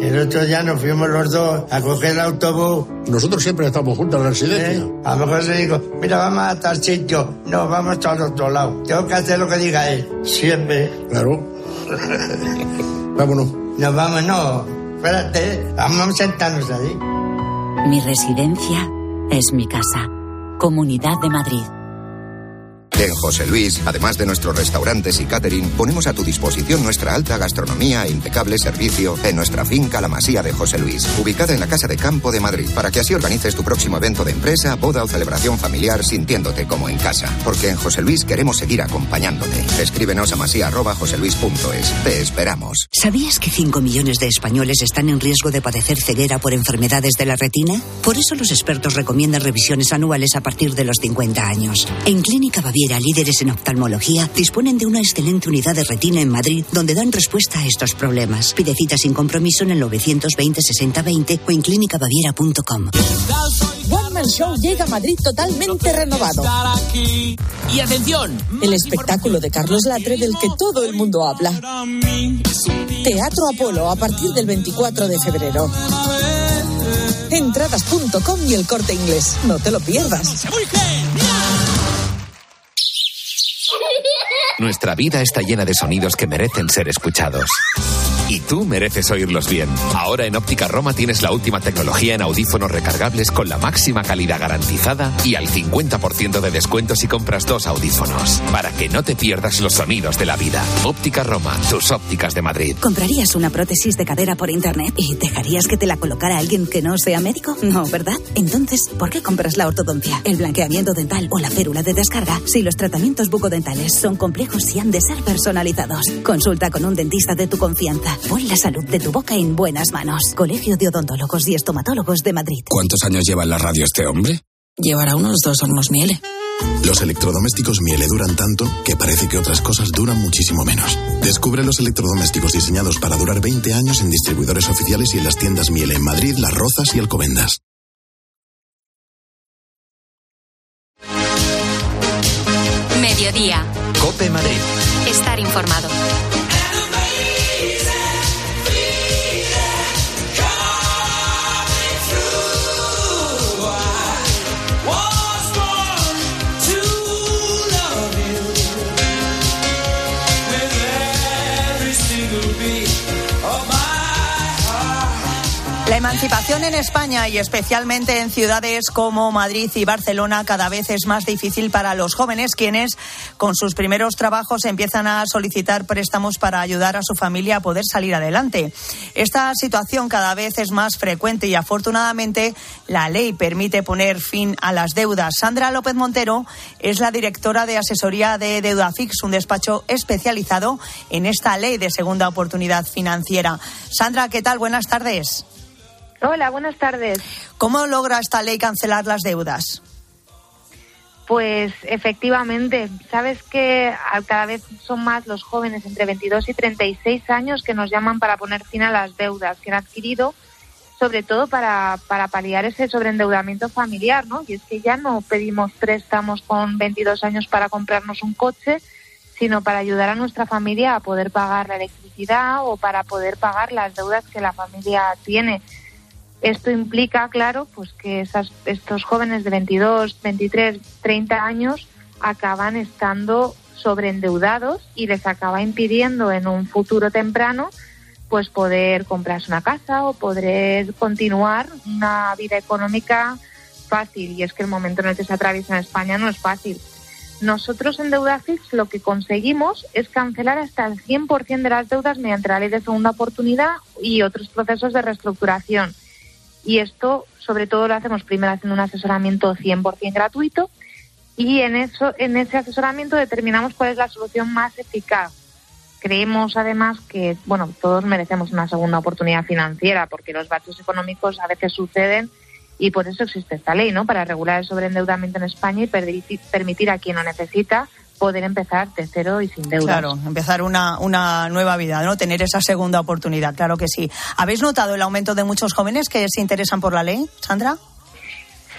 El otro día nos fuimos los dos a coger el autobús. Nosotros siempre estamos juntos en la residencia. ¿Eh? A lo mejor se digo, mira, vamos a tal sitio. No, vamos al otro lado. Tengo que hacer lo que diga él. Siempre. Claro. Vámonos. Nos vamos, no. Espérate, vamos a sentarnos ahí. Mi residencia es mi casa. Comunidad de Madrid. En José Luis, además de nuestros restaurantes y catering, ponemos a tu disposición nuestra alta gastronomía e impecable servicio en nuestra finca La Masía de José Luis, ubicada en la Casa de Campo de Madrid, para que así organices tu próximo evento de empresa, boda o celebración familiar sintiéndote como en casa. Porque en José Luis queremos seguir acompañándote. Escríbenos a masía.joseluis.es. Te esperamos. ¿Sabías que 5 millones de españoles están en riesgo de padecer ceguera por enfermedades de la retina? Por eso los expertos recomiendan revisiones anuales a partir de los 50 años. En Clínica Baviera, líderes en oftalmología, disponen de una excelente unidad de retina en Madrid donde dan respuesta a estos problemas. Pide cita sin compromiso en el 920 6020 o en clínicabaviera.com. One Man Show llega a Madrid totalmente renovado. Y atención, El espectáculo de Carlos Latre del que todo el mundo habla. Teatro Apolo a partir del 24 de febrero. Entradas.com y el corte inglés. No te lo pierdas. Nuestra vida está llena de sonidos que merecen ser escuchados. Y tú mereces oírlos bien. Ahora en Óptica Roma tienes la última tecnología en audífonos recargables con la máxima calidad garantizada y al 50% de descuento si compras dos audífonos. Para que no te pierdas los sonidos de la vida. Óptica Roma, tus ópticas de Madrid. ¿Comprarías una prótesis de cadera por internet y dejarías que te la colocara alguien que no sea médico? No, ¿verdad? Entonces, ¿por qué compras la ortodoncia, el blanqueamiento dental o la férula de descarga si los tratamientos bucodentales son complejos y han de ser personalizados? Consulta con un dentista de tu confianza. Pon la salud de tu boca en buenas manos. Colegio de Odontólogos y Estomatólogos de Madrid. ¿Cuántos años lleva en la radio este hombre? llevará unos dos hornos miele. Los electrodomésticos Miele duran tanto que parece que otras cosas duran muchísimo menos. Descubre los electrodomésticos diseñados para durar 20 años en distribuidores oficiales y en las tiendas Miele en Madrid, Las Rozas y Alcobendas. Mediodía. Cope Madrid. Estar informado. La emancipación en España y especialmente en ciudades como Madrid y Barcelona cada vez es más difícil para los jóvenes quienes con sus primeros trabajos empiezan a solicitar préstamos para ayudar a su familia a poder salir adelante. Esta situación cada vez es más frecuente y afortunadamente la ley permite poner fin a las deudas. Sandra López Montero es la directora de asesoría de Deudafix, un despacho especializado en esta ley de segunda oportunidad financiera. Sandra, ¿qué tal? Buenas tardes. Hola, buenas tardes. ¿Cómo logra esta ley cancelar las deudas? Pues efectivamente, sabes que cada vez son más los jóvenes entre 22 y 36 años que nos llaman para poner fin a las deudas que han adquirido, sobre todo para, para paliar ese sobreendeudamiento familiar, ¿no? Y es que ya no pedimos préstamos con 22 años para comprarnos un coche, sino para ayudar a nuestra familia a poder pagar la electricidad o para poder pagar las deudas que la familia tiene. Esto implica, claro, pues que esas, estos jóvenes de 22, 23, 30 años acaban estando sobreendeudados y les acaba impidiendo en un futuro temprano pues poder comprarse una casa o poder continuar una vida económica fácil. Y es que el momento en el que se atraviesa en España no es fácil. Nosotros en Deudafix lo que conseguimos es cancelar hasta el 100% de las deudas mediante la ley de segunda oportunidad y otros procesos de reestructuración. Y esto, sobre todo, lo hacemos primero haciendo un asesoramiento 100% gratuito y en, eso, en ese asesoramiento determinamos cuál es la solución más eficaz. Creemos, además, que bueno, todos merecemos una segunda oportunidad financiera porque los baches económicos a veces suceden y por eso existe esta ley, ¿no? Para regular el sobreendeudamiento en España y permitir, permitir a quien lo necesita poder empezar de cero y sin deudas. Claro, empezar una, una nueva vida, ¿no? Tener esa segunda oportunidad, claro que sí. ¿Habéis notado el aumento de muchos jóvenes que se interesan por la ley, Sandra?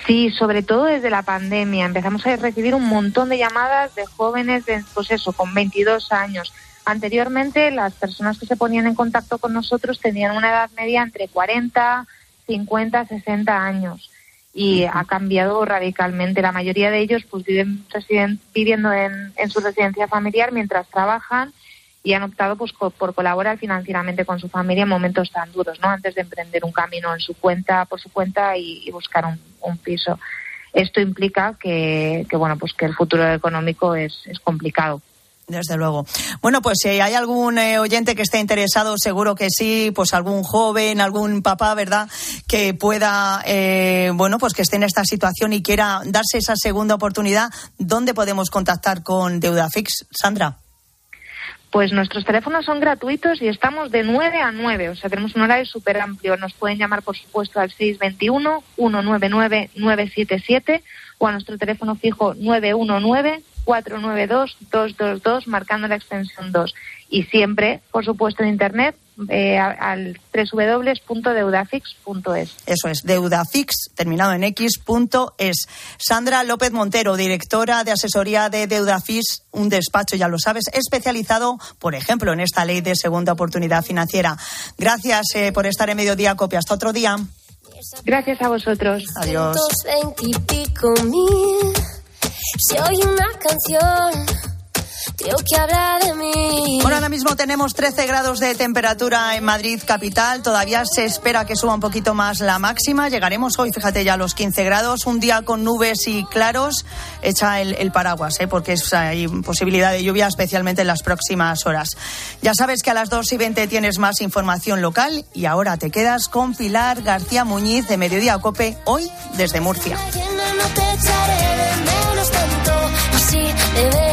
Sí, sobre todo desde la pandemia. Empezamos a recibir un montón de llamadas de jóvenes, de, pues eso, con 22 años. Anteriormente, las personas que se ponían en contacto con nosotros tenían una edad media entre 40, 50, 60 años y ha cambiado radicalmente. La mayoría de ellos pues viven residen, viviendo en, en, su residencia familiar mientras trabajan y han optado pues co por colaborar financieramente con su familia en momentos tan duros, ¿no? Antes de emprender un camino en su cuenta, por su cuenta y, y buscar un, un, piso. esto implica que, que bueno, pues que el futuro económico es, es complicado. Desde luego. Bueno, pues si hay algún eh, oyente que esté interesado, seguro que sí, pues algún joven, algún papá, ¿verdad? Que pueda, eh, bueno, pues que esté en esta situación y quiera darse esa segunda oportunidad, ¿dónde podemos contactar con DeudaFix? Sandra. Pues nuestros teléfonos son gratuitos y estamos de 9 a 9, o sea, tenemos un horario súper amplio. Nos pueden llamar, por supuesto, al 621-199-977 o a nuestro teléfono fijo 919 492-222, marcando la extensión 2. Y siempre, por supuesto, en Internet, eh, al www.deudafix.es. Eso es, deudafix, terminado en x.es. Sandra López Montero, directora de asesoría de Deudafix, un despacho, ya lo sabes, especializado, por ejemplo, en esta ley de segunda oportunidad financiera. Gracias eh, por estar en Mediodía Copia. Hasta otro día. Gracias a vosotros. Adiós. Si oye una canción, creo que habla de mí. Bueno, ahora mismo tenemos 13 grados de temperatura en Madrid capital. Todavía se espera que suba un poquito más la máxima. Llegaremos hoy, fíjate, ya a los 15 grados. Un día con nubes y claros. Echa el, paraguas, ¿eh? porque es, hay posibilidad de lluvia, especialmente en las próximas horas. Ya sabes que a las 2 y 20 tienes más información local. Y ahora te quedas con Pilar García Muñiz de Mediodía Cope, hoy desde Murcia. No te echaré de menos tanto, así de